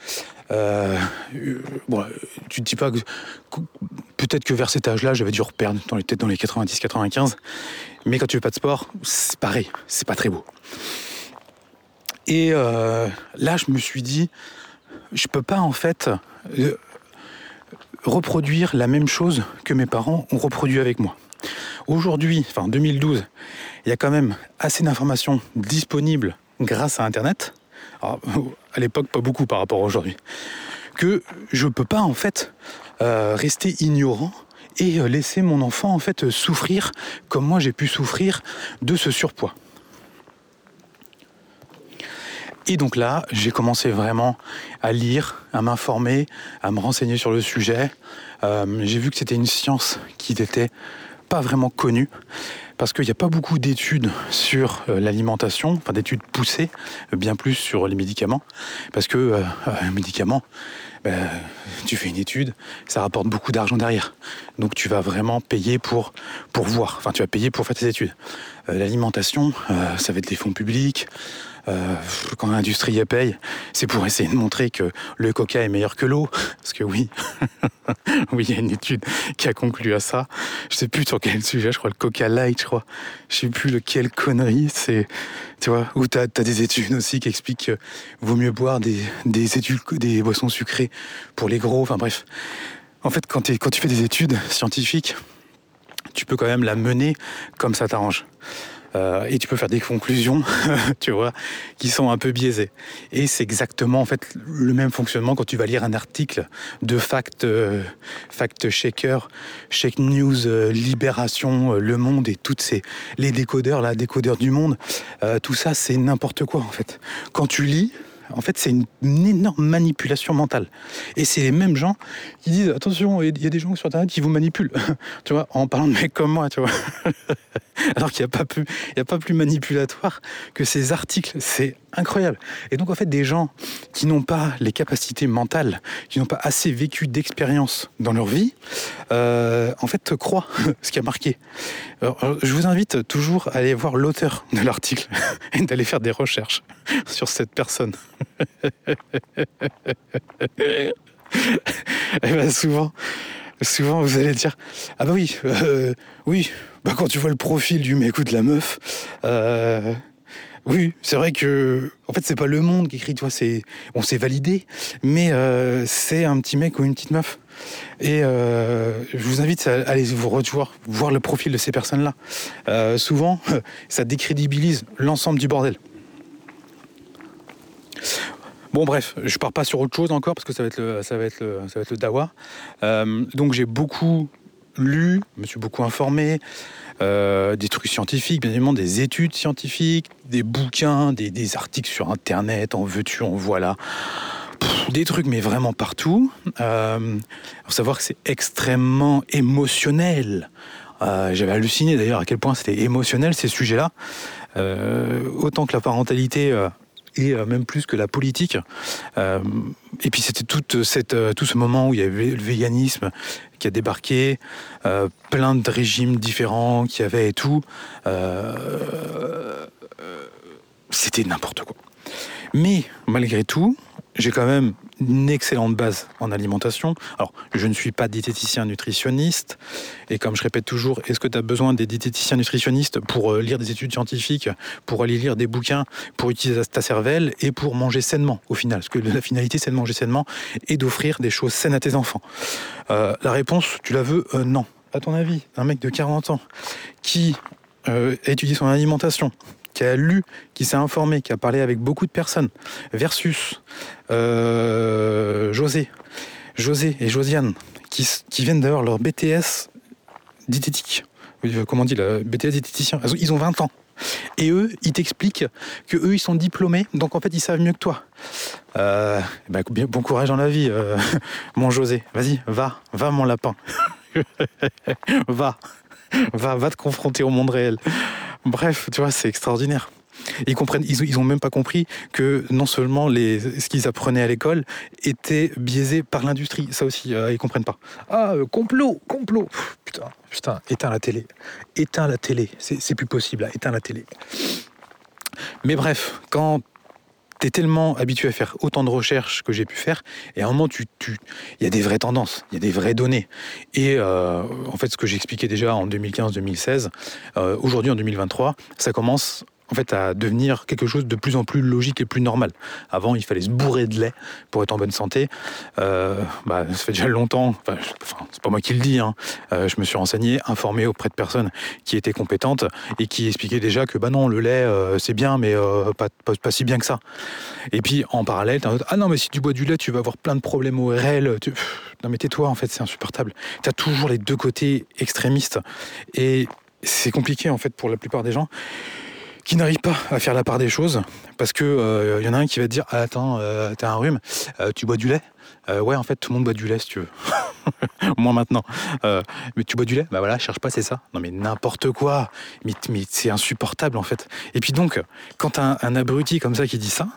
[SPEAKER 1] bon, tu te dis pas que. Peut-être que vers cet âge-là, j'avais dû reperdre dans les, dans les 90-95. Mais quand tu fais pas de sport, c'est pareil. C'est pas très beau. Et là, je me suis dit, je peux pas, en fait reproduire la même chose que mes parents ont reproduit avec moi. Aujourd'hui, enfin 2012, il y a quand même assez d'informations disponibles grâce à Internet. à l'époque, pas beaucoup par rapport à aujourd'hui. Que je peux pas en fait euh, rester ignorant et laisser mon enfant en fait souffrir comme moi j'ai pu souffrir de ce surpoids. Et donc là, j'ai commencé vraiment à lire, à m'informer, à me renseigner sur le sujet. Euh, j'ai vu que c'était une science qui n'était pas vraiment connue, parce qu'il n'y a pas beaucoup d'études sur euh, l'alimentation, enfin d'études poussées, bien plus sur les médicaments, parce que euh, les médicaments, ben, tu fais une étude, ça rapporte beaucoup d'argent derrière. Donc tu vas vraiment payer pour, pour voir, enfin tu vas payer pour faire tes études. L'alimentation, ça va être des fonds publics, euh, quand l'industrie paye, c'est pour essayer de montrer que le coca est meilleur que l'eau. Parce que oui, oui, il y a une étude qui a conclu à ça. Je sais plus sur quel sujet, je crois le coca light, je crois. Je sais plus lequel connerie, c'est, tu vois, où t'as as des études aussi qui expliquent qu'il vaut mieux boire des, des études, des boissons sucrées pour les gros, enfin bref. En fait, quand, quand tu fais des études scientifiques, tu peux quand même la mener comme ça t'arrange. Euh, et tu peux faire des conclusions, tu vois, qui sont un peu biaisées. Et c'est exactement en fait le même fonctionnement quand tu vas lire un article de fact, euh, fact checker, Shake News, euh, Libération, Le Monde et toutes ces les décodeurs, là, décodeurs du monde. tout ça, c'est n'importe quoi en fait. Quand tu lis, en fait, c'est une, énorme manipulation mentale. Et c'est les mêmes gens qui disent attention, il y a des gens sur Internet qui vous manipulent, tu vois, en parlant de mecs comme moi, tu vois. Alors qu'il n'y a, pas plus, a pas plus manipulatoire que ces articles. C'est incroyable. Et donc, en fait, des gens qui n'ont pas les capacités mentales, qui n'ont pas assez vécu d'expérience dans leur vie, euh, en fait, croient ce qui a marqué. je vous invite toujours à aller voir l'auteur de l'article et d'aller faire des recherches sur cette personne. eh ben souvent, souvent vous allez dire ah bah oui, euh, oui, bah quand tu vois le profil du mec de la meuf, euh, oui, c'est vrai que en fait c'est pas le monde qui écrit, toi, c'est on s'est validé, mais euh, c'est un petit mec ou une petite meuf. Et je vous invite à aller vous revoir, voir le profil de ces personnes-là. souvent, ça décrédibilise l'ensemble du bordel. Bon bref, je pars pas sur autre chose encore parce que ça va être le, ça va être ça va être le dawa. Euh, donc j'ai beaucoup lu, me suis beaucoup informé, euh, des trucs scientifiques, bien évidemment des études scientifiques, des bouquins, des, articles sur internet, en veux-tu, en voilà. des trucs mais vraiment partout. Euh, faut savoir que c'est extrêmement émotionnel. Euh, j'avais halluciné d'ailleurs à quel point c'était émotionnel ces sujets-là. autant que la parentalité et euh, même plus que la politique. Euh, et puis c'était cette, euh, tout ce moment où il y avait le véganisme qui a débarqué, plein de régimes différents qui avaient et tout. c'était n'importe quoi. Mais malgré tout, j'ai quand même une excellente base en alimentation. Alors, je ne suis pas diététicien nutritionniste, et comme je répète toujours, est-ce que tu as besoin des diététiciens nutritionnistes pour euh, lire des études scientifiques, pour aller lire des bouquins, pour utiliser ta cervelle et pour manger sainement au final? Parce que la finalité, c'est de manger sainement et d'offrir des choses saines à tes enfants. Euh, la réponse, tu la veux euh, Non. À ton avis, un mec de 40 ans qui a étudié son alimentation, qui a lu, qui s'est informé, qui a parlé avec beaucoup de personnes, versus José, José et Josiane, qui, viennent d'avoir leur BTS diététique. Euh, comment on dit, BTS diététicien. Ils ont 20 ans. Et eux, ils t'expliquent que eux, ils sont diplômés, donc en fait, ils savent mieux que toi. Euh, bah, bon courage dans la vie, mon José. Vas-y, va, va, mon lapin. va, va, va te confronter au monde réel. Bref, tu vois, c'est extraordinaire. Ils comprennent, ils, ont même pas compris que non seulement les, ce qu'ils apprenaient à l'école était biaisé par l'industrie. Ça aussi, euh, ils comprennent pas. Ah, euh, complot, complot. putain, putain, éteins la télé, éteins la télé. C'est plus possible, là. éteins la télé. Mais bref, quand tu es tellement habitué à faire autant de recherches que j'ai pu faire, et à un moment, il tu, y a des vraies tendances, il y a des vraies données. Et euh, en fait, ce que j'expliquais déjà en 2015-2016, euh, aujourd'hui en 2023, ça commence en fait à devenir quelque chose de plus en plus logique et plus normal. Avant, il fallait se bourrer de lait pour être en bonne santé. Euh, bah, ça fait déjà longtemps. Enfin, c'est pas moi qui le dis. Hein. Euh, je me suis renseigné, informé auprès de personnes qui étaient compétentes et qui expliquaient déjà que bah non, le lait euh, c'est bien, mais pas, si bien que ça. Et puis en parallèle, ah non, mais si tu bois du lait, tu vas avoir plein de problèmes ORL. Tu... non mais tais-toi, en fait, c'est insupportable. Tu as toujours les deux côtés extrémistes et c'est compliqué en fait pour la plupart des gens qui n'arrive pas à faire la part des choses parce que il euh, y en a un qui va te dire ah, attends euh, t'as un rhume euh, tu bois du lait. Ouais en fait tout le monde boit du lait si tu veux. Moi maintenant. Mais tu bois du lait? Bah voilà cherche pas c'est ça. Non mais n'importe quoi. Mais, c'est insupportable en fait. Et puis donc quand un abruti comme ça qui dit ça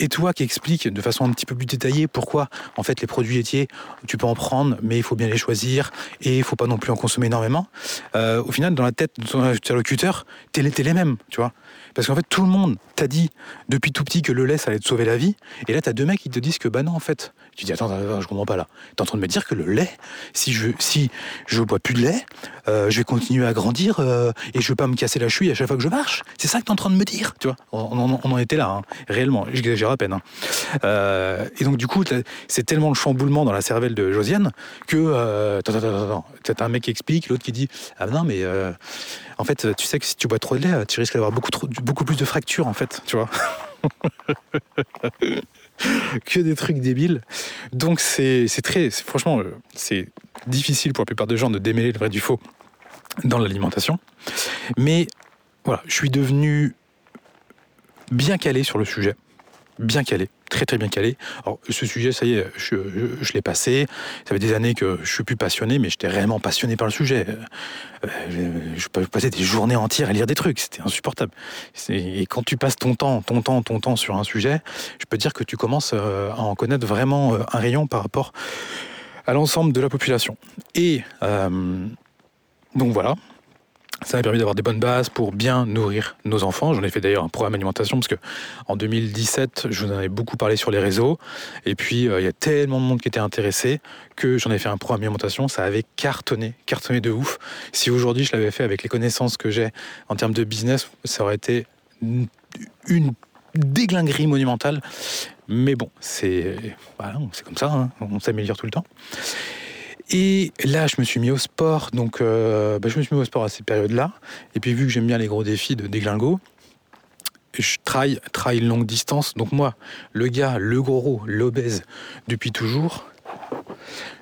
[SPEAKER 1] et toi qui expliques de façon un petit peu plus détaillée pourquoi en fait les produits laitiers tu peux en prendre mais il faut bien les choisir et il faut pas non plus en consommer énormément euh, au final dans la tête de ton interlocuteur t'es les, les mêmes tu vois. Parce qu'en fait tout le monde t'a dit depuis tout petit que le lait ça allait te sauver la vie. Et là t'as deux mecs qui te disent que bah non en fait Tu dis attends, attends, je comprends pas là. T'es en train de me dire que le lait, si je si je bois plus de lait, euh, je vais continuer à grandir euh, et je vais pas me casser la cheville à chaque fois que je marche. C'est ça que t'es en train de me dire, tu vois on, en était là, hein, réellement. J'exagère à peine. Hein. Euh, et donc du coup, c'est tellement le chamboulement dans la cervelle de Josiane que attends, attends, attends, t'as un mec qui explique, l'autre qui dit ah non mais en fait, tu sais que si tu bois trop de lait, tu risques d'avoir beaucoup beaucoup plus de fractures en fait, tu vois. que des trucs débiles. Donc c'est très, franchement, euh, c'est difficile pour la plupart des gens de démêler le vrai du faux dans l'alimentation. Mais voilà, je suis devenu bien calé sur le sujet, bien calé très très bien calé. Alors ce sujet, ça y est, je, l'ai passé. Ça fait des années que je suis plus passionné, mais j'étais réellement passionné par le sujet. Euh, je, je passais des journées entières à lire des trucs, c'était insupportable. Et quand tu passes ton temps, ton temps, ton temps sur un sujet, je peux dire que tu commences euh, à en connaître vraiment euh, un rayon par rapport à l'ensemble de la population. Et donc voilà, ça m'a permis d'avoir des bonnes bases pour bien nourrir nos enfants. J'en ai fait d'ailleurs un programme alimentation parce que en 2017, je vous en avais beaucoup parlé sur les réseaux. Et puis, euh, il y a tellement de monde qui était intéressé que j'en ai fait un programme alimentation. Ça avait cartonné, cartonné de ouf. Si aujourd'hui je l'avais fait avec les connaissances que j'ai en termes de business, ça aurait été une déglinguerie monumentale. Mais bon, c'est voilà, comme ça, hein. on s'améliore tout le temps. Et là, je me suis mis au sport. Donc, euh, bah, je me suis mis au sport à cette période-là. Et puis, vu que j'aime bien les gros défis de déglingo, je traille, longue distance. Donc, moi, le gars, le gros, l'obèse, depuis toujours,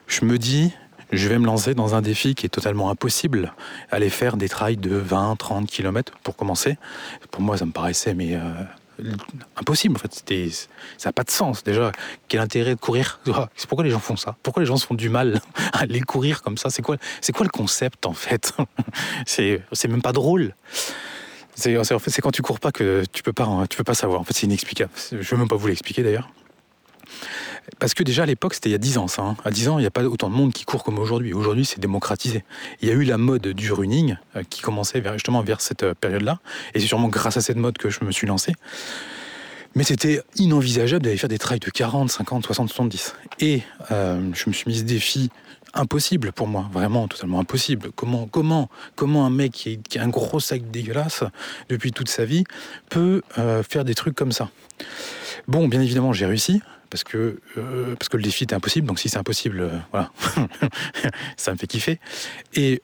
[SPEAKER 1] je me dis, je vais me lancer dans un défi qui est totalement impossible. Aller faire des trails de 20, 30 km pour commencer. Pour moi, ça me paraissait, mais. Euh, impossible en fait. Ça n'a pas de sens déjà. Quel intérêt de courir? C'est pourquoi les gens font ça? Pourquoi les gens se font du mal à aller courir comme ça? C'est quoi, quoi le concept en fait? C'est, même pas drôle. C'est quand tu cours pas que tu peux pas, tu peux pas savoir. En fait, c'est inexplicable. Je veux même pas vous l'expliquer d'ailleurs. Parce que déjà à l'époque, c'était il y a 10 ans ça. Hein. À 10 ans, il n'y a pas autant de monde qui court comme aujourd'hui. Aujourd'hui, c'est démocratisé. Il y a eu la mode du running euh, qui commençait justement vers cette euh, période-là. Et c'est sûrement grâce à cette mode que je me suis lancé. Mais c'était inenvisageable d'aller faire des trails de 40, 50, 60, 70. Et euh, je me suis mis ce défi impossible pour moi, vraiment totalement impossible. Comment, comment, comment un mec qui, a un gros sac dégueulasse depuis toute sa vie peut faire des trucs comme ça? Bon, bien évidemment, j'ai réussi parce que, euh, parce que le défi était impossible. Donc si c'est impossible, euh, voilà, ça me fait kiffer. Et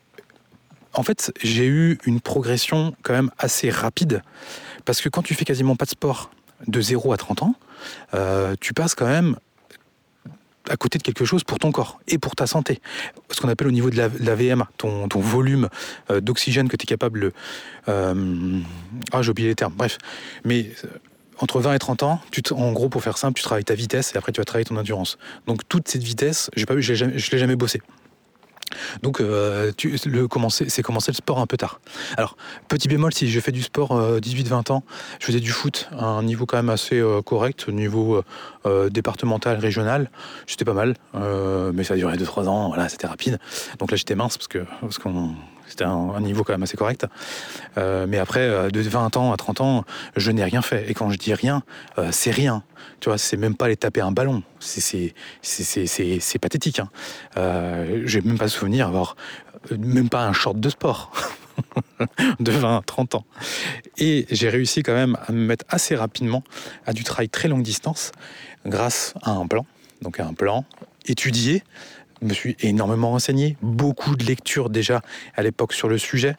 [SPEAKER 1] en fait, j'ai eu une progression quand même assez rapide. Parce que quand tu fais quasiment pas de sport de 0 à 30 ans, euh, tu passes quand même à côté de quelque chose pour ton corps et pour ta santé. Ce qu'on appelle au niveau de la, VM, ton, ton volume d'oxygène que tu es capable... ah, j'ai oublié les termes. Bref. Mais entre 20 et 30 ans, tu en gros, pour faire simple, tu travailles ta vitesse et après tu vas travailler ton endurance. Donc toute cette vitesse, j'ai pas, je ne l'ai jamais bossé. Donc, euh, c'est commencé le sport un peu tard. Alors, petit bémol, si j'ai fait du sport 18-20 euh, ans, je faisais du foot à un niveau quand même assez euh, correct, au niveau départemental, régional. J'étais pas mal, mais ça a duré 2-3 ans, voilà, c'était rapide. Donc là, j'étais mince parce que parce qu'on c'était un, niveau quand même assez correct. Euh, mais après, euh, de 20 ans à 30 ans, je n'ai rien fait. Et quand je dis rien, euh, c'est rien. Tu vois, c'est même pas aller taper un ballon. C'est pathétique. Hein. J'ai même pas souvenir avoir même pas un short de sport. de 20 à 30 ans. Et j'ai réussi quand même à me mettre assez rapidement à du travail très longue distance grâce à un plan. Donc un plan étudié, me suis énormément renseigné, beaucoup de lectures déjà à l'époque sur le sujet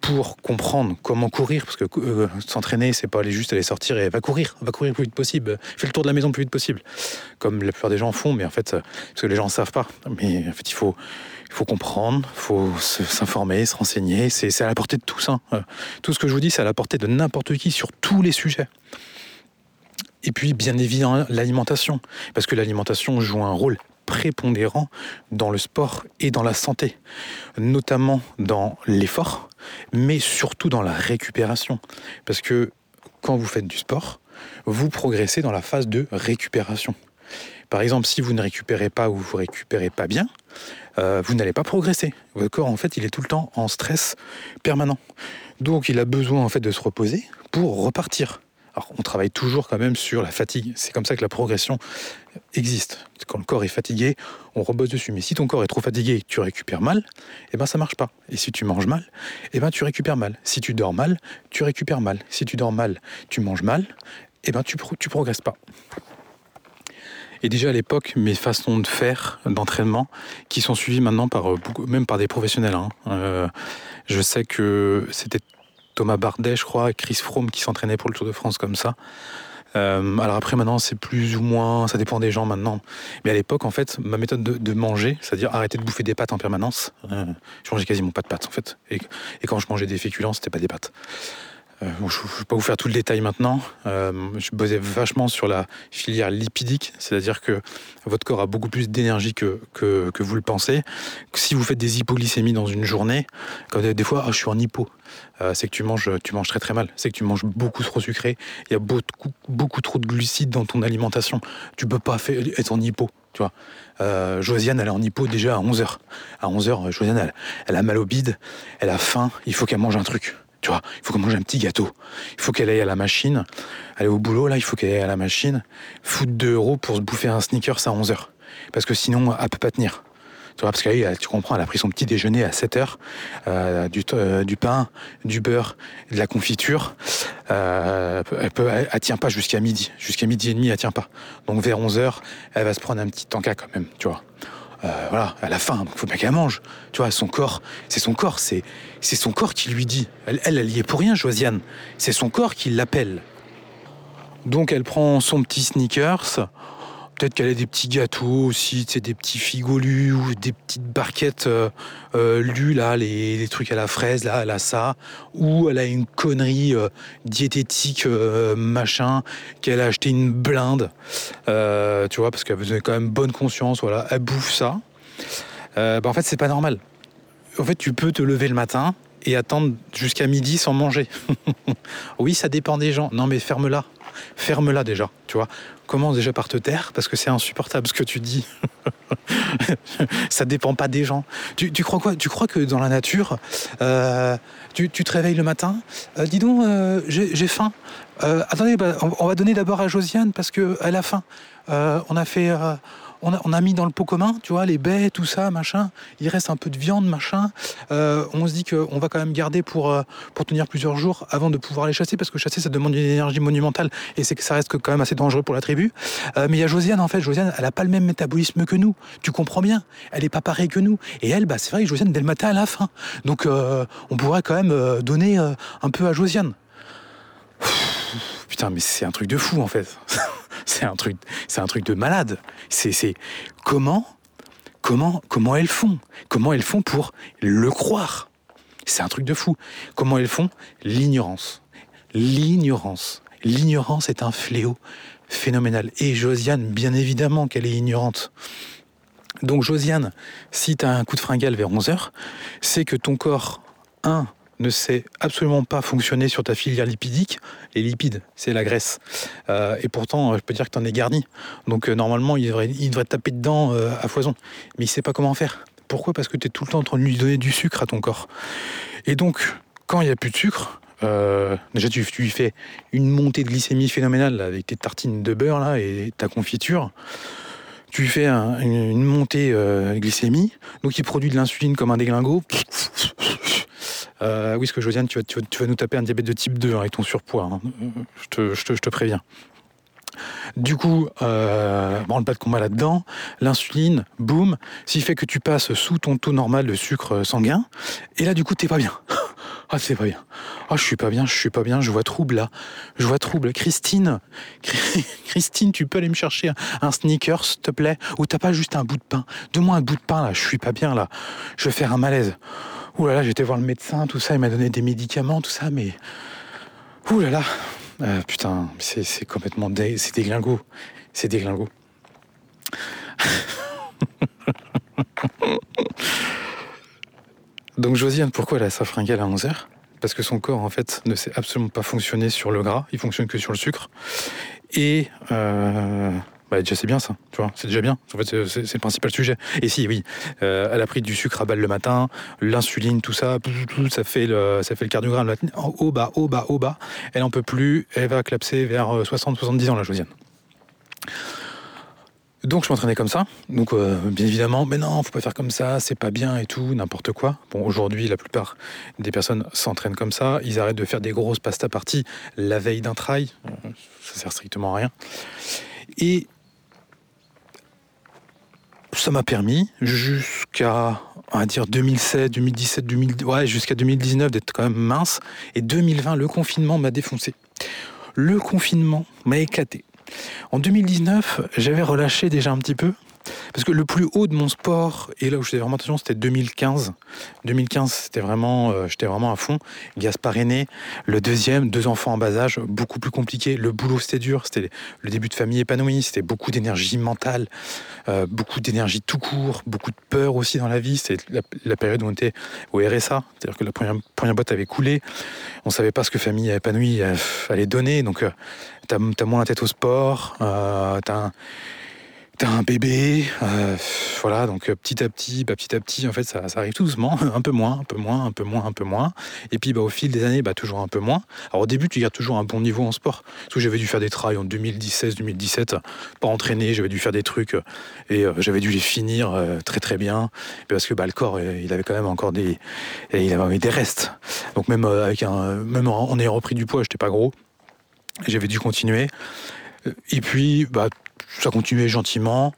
[SPEAKER 1] pour comprendre comment courir, parce que euh, s'entraîner, c'est pas aller juste aller sortir et va courir, va courir le plus vite possible, fais le tour de la maison le plus vite possible, comme la plupart des gens font, mais en fait, parce que les gens ne savent pas, mais en fait, il faut, il faut comprendre, il faut s'informer, se renseigner, c'est à la portée de tous. Hein. Tout ce que je vous dis, c'est à la portée de n'importe qui sur tous les sujets. Et puis, bien évidemment, l'alimentation, parce que l'alimentation joue un rôle prépondérant dans le sport et dans la santé, notamment dans l'effort, mais surtout dans la récupération. Parce que quand vous faites du sport, vous progressez dans la phase de récupération. Par exemple, si vous ne récupérez pas ou vous récupérez pas bien, euh, vous n'allez pas progresser. Votre corps, en fait, il est tout le temps en stress permanent. Donc, il a besoin en fait de se reposer pour repartir. On travaille toujours quand même sur la fatigue. C'est comme ça que la progression existe. Quand le corps est fatigué, on rebosse dessus. Mais si ton corps est trop fatigué tu récupères mal, eh ben ça marche pas. Et si tu manges mal, eh ben tu récupères mal. Si tu dors mal, tu récupères mal. Si tu dors mal, tu manges mal, eh ben tu, tu progresses pas. Et déjà à l'époque, mes façons de faire d'entraînement, qui sont suivies maintenant par euh, même par des professionnels. Hein. Euh, je sais que c'était Thomas Bardet, je crois, Chris Froome qui s'entraînaient pour le Tour de France comme ça. Euh, alors après maintenant c'est plus ou moins, ça dépend des gens maintenant. Mais à l'époque en fait ma méthode de, manger, c'est-à-dire arrêter de bouffer des pâtes en permanence, je mangeais quasiment pas de pâtes en fait. Et, et quand je mangeais des féculents c'était pas des pâtes. Euh, je ne vais pas vous faire tout le détail maintenant. Euh, je basais vachement sur la filière lipidique, c'est-à-dire que votre corps a beaucoup plus d'énergie que, vous le pensez. Si vous faites des hypoglycémies dans une journée, des fois, ah, je suis en hypo, euh, c'est que tu manges, tu manges très très mal. C'est que tu manges beaucoup trop sucré. Il y a beaucoup, trop de glucides dans ton alimentation. Tu peux pas être en hypo. Tu elle est en hypo déjà à 11h. À 11h, Josiane, elle, elle a mal au bide, elle a faim, il faut qu'elle mange un truc. Il faut qu'elle mange un petit gâteau. Il faut qu'elle aille à la machine. Elle est au boulot, là, il faut qu'elle aille à la machine. Foutre 2 euros pour se bouffer un sneakers à 11h. Parce que sinon, elle peut pas tenir. Tu vois, parce que tu comprends, elle a pris son petit déjeuner à 7 h euh, du, euh, du, pain, du beurre, de la confiture. Euh, elle, peut, elle, tient pas jusqu'à midi. Jusqu'à midi et demi, elle tient pas. Donc vers 11 h elle va se prendre un petit tanka quand même, tu vois. Euh, voilà, à la fin, il faut bien qu'elle mange. Tu vois, son corps, c'est son corps, c'est c'est son corps qui lui dit. Elle, elle, elle y est pour rien, Josiane. C'est son corps qui l'appelle. Donc elle prend son petit sneakers, Peut-être qu'elle a des petits gâteaux aussi, des petits figolus ou des petites barquettes euh, euh lues, là, les, trucs à la fraise, là, elle a ça. Ou elle a une connerie euh, diététique, machin, qu'elle a acheté une blinde, tu vois, parce qu'elle a quand même bonne conscience, voilà, elle bouffe ça. Bah, en fait, c'est pas normal. En fait, tu peux te lever le matin et attendre jusqu'à midi sans manger. oui, ça dépend des gens. Non, mais ferme-la ferme-la déjà, tu vois. Commence déjà par te taire, parce que c'est insupportable ce que tu dis. ça dépend pas des gens. Tu, crois quoi? Tu crois que dans la nature, euh, tu, te réveilles le matin, euh, dis donc, euh, j'ai faim. attendez, bah, on, va donner d'abord à Josiane parce qu'elle a faim. on a fait on a, mis dans le pot commun, tu vois, les baies, tout ça, machin. Il reste un peu de viande, machin. Euh, on se dit qu'on va quand même garder pour, euh, pour tenir plusieurs jours avant de pouvoir les chasser, parce que chasser, ça demande une énergie monumentale et c'est que ça reste quand même assez dangereux pour la tribu. Euh, mais il y a Josiane, en fait. Josiane, elle a pas le même métabolisme que nous. Tu comprends bien. Elle est pas pareille que nous. Et elle, bah, c'est vrai que Josiane, dès le matin, à la fin. Donc, on pourrait quand même donner un peu à Josiane. Putain, mais c'est un truc de fou, en fait. c'est un truc, c'est un truc de malade. C'est, c'est comment, comment, comment elles font? Comment elles font pour le croire? C'est un truc de fou. Comment elles font? L'ignorance. L'ignorance. L'ignorance est un fléau phénoménal. Et Josiane, bien évidemment qu'elle est ignorante. Donc Josiane, si tu un coup de fringale vers 11h, c'est que ton corps, un, ne sait absolument pas fonctionner sur ta filière lipidique. Les lipides, c'est la graisse. Euh, et pourtant, je peux dire que tu en es garni. Donc euh, normalement, il devrait, taper dedans euh, à foison. Mais il sait pas comment faire. Pourquoi? Parce que tu es tout le temps en train de lui donner du sucre à ton corps. Et donc, quand il n'y a plus de sucre, déjà tu, lui fais une montée de glycémie phénoménale avec tes tartines de beurre là, et ta confiture tu lui fais une, montée de glycémie, donc il produit de l'insuline comme un déglingo, euh, oui, ce que Josiane, tu vas, tu, vas, nous taper un diabète de type 2 avec ton surpoids. Hein. Je, te, préviens. Du coup, euh, bon, pas de combat là-dedans. L'insuline, boum, s'il fait que tu passes sous ton taux normal de sucre sanguin. Et là, du coup, t'es pas bien. Ah, c'est pas bien. Ah, je suis pas bien, je suis pas bien, je vois trouble là. Je vois trouble. Christine, Christine, tu peux aller me chercher un sneaker, s'il te plaît? Ou t'as pas juste un bout de pain? Donne-moi un bout de pain là, je suis pas bien là. Je vais faire un malaise. Ouh là là, j'étais voir le médecin, tout ça, il m'a donné des médicaments, tout ça, mais. Ouh là là, euh, putain, c'est complètement. Dé... C'est déglingo. C'est déglingo. Donc Josiane, pourquoi elle a sa fringale à 11h Parce que son corps, en fait, ne sait absolument pas fonctionner sur le gras, il fonctionne que sur le sucre. Et euh, Bah, déjà, c'est bien ça, tu vois, c'est déjà bien. En fait, c'est le principal sujet. Et si, oui, euh, elle a pris du sucre à balle le matin, l'insuline, tout ça, ça fait le, ça fait le cardiogramme haut, bas, haut, bas, haut, bas. Elle en peut plus, elle va clapser vers 60-70 euh, ans, la Josiane. Donc je m'entraînais comme ça. Donc euh, bien évidemment, mais non, faut pas faire comme ça, c'est pas bien et tout, n'importe quoi. Bon, aujourd'hui, la plupart des personnes s'entraînent comme ça. Ils arrêtent de faire des grosses pasta parties la veille d'un trail. Ça sert strictement à rien. Et ça m'a permis jusqu'à on va dire 2007, 2017, 2000, ouais, jusqu'à 2019 d'être quand même mince. Et 2020, le confinement m'a défoncé. Le confinement m'a éclaté. En 2019, j'avais relâché déjà un petit peu. Parce que le plus haut de mon sport, et là où j'étais vraiment attention, c'était 2015. 2015, c'était vraiment, euh, j'étais vraiment à fond. Gaspard aîné, le deuxième, deux enfants en bas âge, beaucoup plus compliqué. Le boulot, c'était dur. C'était le début de famille épanouie. C'était beaucoup d'énergie mentale, euh, beaucoup d'énergie tout court, beaucoup de peur aussi dans la vie. C'était la, période où on était au RSA, c'est-à-dire que la première, boîte avait coulé. On savait pas ce que famille épanouie euh, allait donner. Donc, tu as, moins la tête au sport. tu as t'as un bébé, euh, voilà, donc euh, petit à petit, bah, petit à petit, en fait, ça, arrive tout doucement, un peu moins, un peu moins, un peu moins, un peu moins. Et puis, bah, au fil des années, bah, toujours un peu moins. Alors, au début, tu gardes toujours un bon niveau en sport. Parce que j'avais dû faire des trails en 2016, 2017, pas entraîner, j'avais dû faire des trucs et euh, j'avais dû les finir très très bien. Parce que bah, le corps, il avait quand même encore des, et il avait des restes. Donc, même, avec un, même en ayant repris du poids, j'étais pas gros. J'avais dû continuer. Et puis, bah, ça continuait gentiment.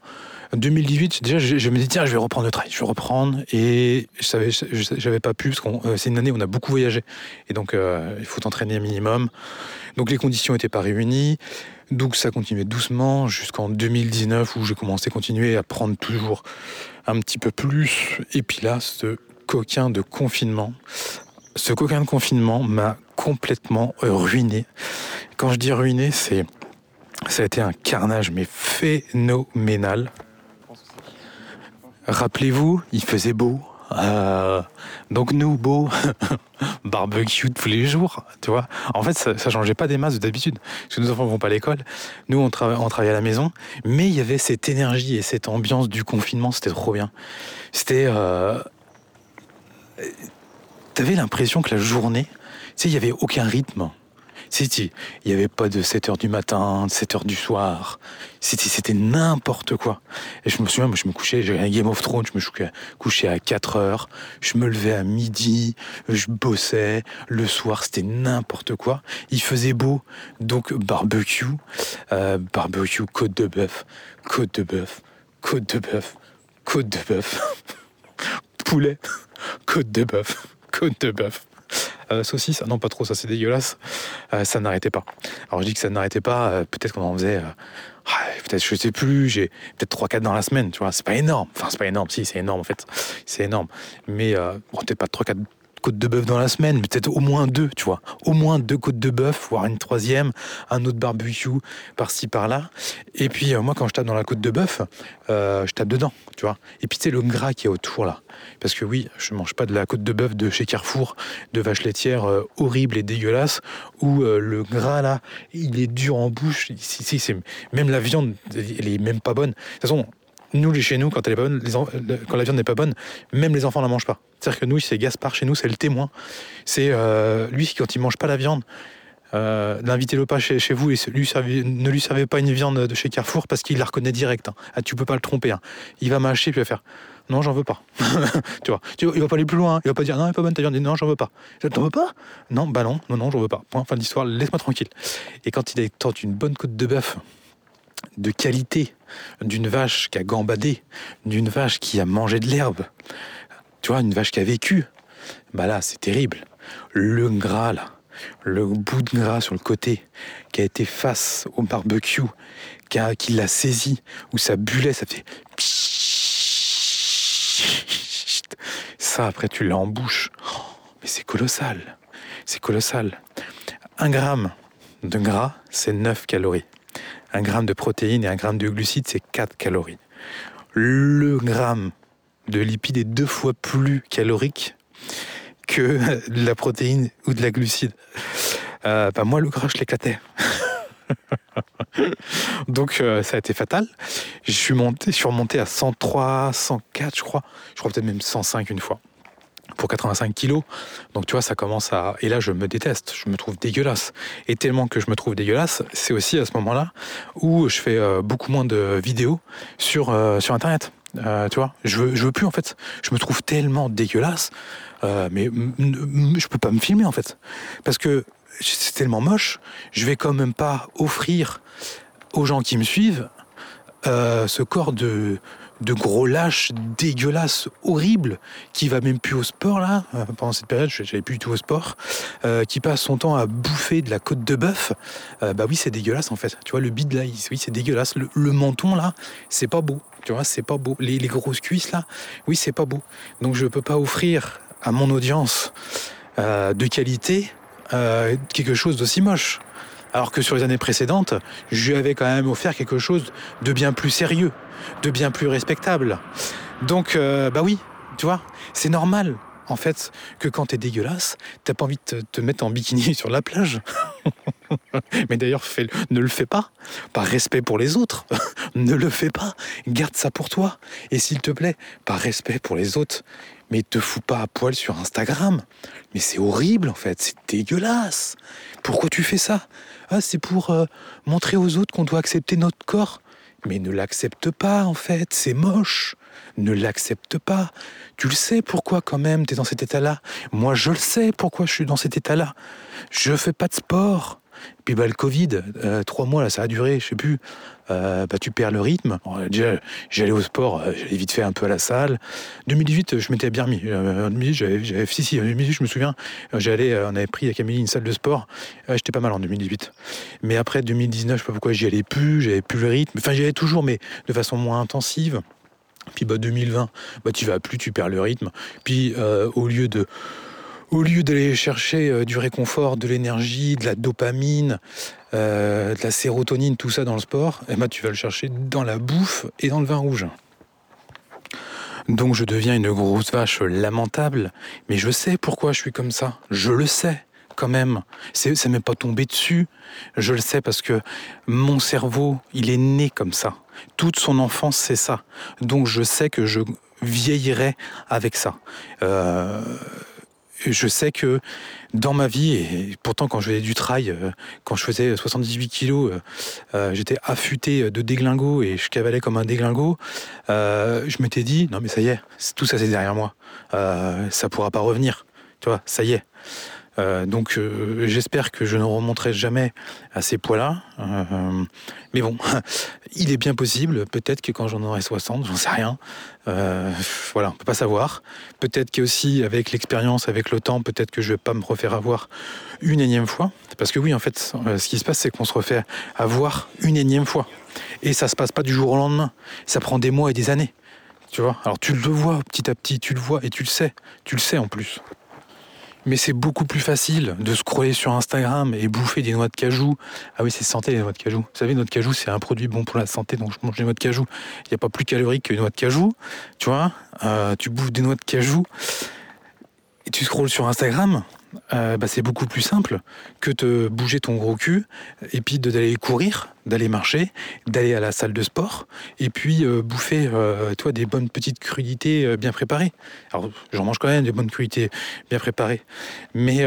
[SPEAKER 1] 2018, déjà, je, me dis tiens, je vais reprendre le trail, je vais reprendre. Et je savais, j'avais pas pu parce que euh, c'est une année où on a beaucoup voyagé, et donc euh, il faut t'entraîner un minimum. Donc les conditions n'étaient pas réunies. Donc ça continuait doucement jusqu'en 2019 où j'ai commencé à continuer à prendre toujours un petit peu plus. Et puis là, ce coquin de confinement, ce coquin de confinement m'a complètement ruiné. Quand je dis ruiné, c'est ça a été un carnage, mais phénoménal. Rappelez-vous, il faisait beau. Euh, donc nous, beau, barbecue tous les jours, tu vois. En fait, ça, ça changeait pas des masses d'habitude, parce que nos enfants vont pas à l'école. Nous, on, travaillait à la maison, mais il y avait cette énergie et cette ambiance du confinement, c'était trop bien. C'était... Euh... T'avais l'impression que la journée, tu sais, il y avait aucun rythme. Il n'y avait pas de 7h du matin, de 7h du soir. C'était n'importe quoi. Et je me souviens, moi, je me couchais, j'ai un Game of Thrones, je me couchais à 4h, je me levais à midi, je bossais. Le soir, c'était n'importe quoi. Il faisait beau, donc barbecue, euh, barbecue, côte de bœuf, côte de bœuf, côte de bœuf, côte de bœuf, poulet, côte de bœuf, côte de bœuf. Euh, saucisse, ah non pas trop, ça c'est dégueulasse. Euh, ça n'arrêtait pas. Alors je dis que ça n'arrêtait pas, euh, peut-être qu'on en faisait, ah, peut-être je sais plus, j'ai peut-être 3-4 dans la semaine, tu vois, c'est pas énorme. Enfin c'est pas énorme, si c'est énorme en fait, c'est énorme. Mais peut-être pas 3-4 côtes de bœuf dans la semaine, peut-être au moins deux, tu vois. Au moins deux côtes de bœuf, voire une troisième, un autre barbecue par-ci par-là. Et puis moi, quand je tape dans la côte de bœuf, je tape dedans, tu vois. Et puis tu sais, le gras qui est autour là. Parce que oui, je mange pas de la côte de bœuf de chez Carrefour, de vache laitière euh, horrible et dégueulasse, où euh, le gras là, il est dur en bouche. Si, c'est même la viande, elle est même pas bonne. De toute façon, nous, chez nous, quand elle est bonne, quand la viande n'est pas bonne, même les enfants la mangent pas. C'est-à-dire que nous, c'est Gaspard chez nous, c'est le témoin. C'est euh, lui quand il mange pas la viande. Euh, L'invitez-le pas chez, vous et lui ne lui servez pas une viande de chez Carrefour parce qu'il la reconnaît direct. Hein. Ah, tu peux pas le tromper. Hein. Il va mâcher puis il va faire non, j'en veux pas. tu vois, il va pas aller plus loin. Hein. Il va pas dire non, elle est pas bonne ta viande. Non, j'en veux pas. T'en veux pas? Non, bah non, non, non, j'en veux pas. Point, fin d'histoire. Laisse-moi tranquille. Et quand il tente une bonne côte de bœuf de qualité, d'une vache qui a gambadé, d'une vache qui a mangé de l'herbe, tu vois, une vache qui a vécu, bah là, c'est terrible. Le gras là le bout de gras sur le côté, qui a été face au barbecue, qui, qui l'a saisi, où ça bullait, ça fait... Ça, après, tu l'as en bouche. mais c'est colossal. C'est colossal. Un gramme de gras, c'est 9 calories. Un gramme de protéines et un gramme de glucides, c'est 4 calories. Le gramme de lipides est deux fois plus calorique que de la protéine ou de la glucide. Euh, bah, moi, le gras, je l'éclatais. Donc euh, ça a été fatal. Je suis je suis remonté à 103, 104, je crois. Je crois peut-être même 105 une fois pour 85 kilos. Donc tu vois, ça commence à... Et là, je me déteste, je me trouve dégueulasse. Et tellement que je me trouve dégueulasse, c'est aussi à ce moment-là où je fais euh, beaucoup moins de vidéos sur, euh, sur Internet. Euh, tu vois, je veux, je veux plus en fait. Je me trouve tellement dégueulasse, mais je peux pas me filmer en fait. Parce que c'est tellement moche, je vais quand même pas offrir aux gens qui me suivent ce corps de, de gros lâches dégueulasses, horribles, qui va même plus au sport là, euh, pendant cette période, j'avais plus du tout au sport, euh, qui passe son temps à bouffer de la côte de bœuf, euh, bah oui c'est dégueulasse en fait. Tu vois le bide là, oui c'est dégueulasse. Le, menton là, c'est pas beau. Tu vois, c'est pas beau. Les, grosses cuisses là, oui c'est pas beau. Donc je peux pas offrir à mon audience de qualité quelque chose d'aussi moche. Alors que sur les années précédentes, je lui avais quand même offert quelque chose de bien plus sérieux, de bien plus respectable. Donc, euh, bah oui, tu vois, c'est normal en fait que quand t'es dégueulasse, t'as pas envie de te, mettre en bikini sur la plage. Mais d'ailleurs, ne le fais pas. Par respect pour les autres, ne le fais pas. Garde ça pour toi. Et s'il te plaît, par respect pour les autres, mais te fous pas à poil sur Instagram. Mais c'est horrible en fait, c'est dégueulasse. Pourquoi tu fais ça? Ah, c'est pour euh, montrer aux autres qu'on doit accepter notre corps. Mais ne l'accepte pas en fait, c'est moche. Ne l'accepte pas. Tu le sais pourquoi quand même tu es dans cet état-là. Moi je le sais pourquoi je suis dans cet état-là. Je fais pas de sport. Puis bah, le Covid, euh, trois mois, là, ça a duré, je sais plus. Euh, bah, tu perds le rythme. déjà, j'allais au sport, euh, j'allais vite fait un peu à la salle. 2018, je m'étais bien remis. En 2018, j'avais, si, si, en 2018, je me souviens, j'allais, on avait pris à Camille une salle de sport. j'étais pas mal en 2018. Mais après 2019, je sais pas pourquoi j'y allais plus, j'avais plus le rythme. Enfin, j'y allais toujours, mais de façon moins intensive. Puis bah 2020, bah tu vas plus, tu perds le rythme. Puis au lieu de au lieu d'aller chercher euh, du réconfort, de l'énergie, de la dopamine, euh, de la sérotonine, tout ça dans le sport, eh ben, tu vas le chercher dans la bouffe et dans le vin rouge. Donc je deviens une grosse vache lamentable, mais je sais pourquoi je suis comme ça. Je le sais quand même. Ça m'est pas tombé dessus. Je le sais parce que mon cerveau, il est né comme ça. Toute son enfance, c'est ça. Donc je sais que je vieillirai avec ça. Euh, je sais que dans ma vie, et pourtant quand je faisais du trail, euh, quand je faisais 78 kilos, euh, euh, j'étais affûté de déglingo et je cavalais comme un déglingo, je m'étais dit, non mais ça y est, tout ça c'est derrière moi, ça pourra pas revenir, tu vois, ça y est. Euh, donc euh, j'espère que je ne remonterai jamais à ces poids-là. Euh, mais bon, il est bien possible, peut-être que quand j'en aurai 60, j'en sais rien. voilà, on peut pas savoir. Peut-être qu'aussi avec l'expérience, avec le temps, peut-être que je vais pas me refaire avoir une énième fois. Parce que oui, en fait, ce qui se passe, c'est qu'on se refait avoir une énième fois. Et ça se passe pas du jour au lendemain. Ça prend des mois et des années. Tu vois? Alors tu le vois petit à petit, tu le vois et tu le sais. Tu le sais en plus. Mais c'est beaucoup plus facile de scroller sur Instagram et bouffer des noix de cajou. Ah oui, c'est santé les noix de cajou. Vous savez, noix de cajou, c'est un produit bon pour la santé, donc je mange des noix de cajou. Il n'y a pas plus calorique que noix de cajou. Tu vois, euh, tu bouffes des noix de cajou et tu scrolles sur Instagram. Euh, bah, c'est beaucoup plus simple que de bouger ton gros cul et puis d'aller courir, d'aller marcher, d'aller à la salle de sport et puis euh, bouffer euh, toi des bonnes petites crudités bien préparées. Alors j'en mange quand même des bonnes crudités bien préparées, mais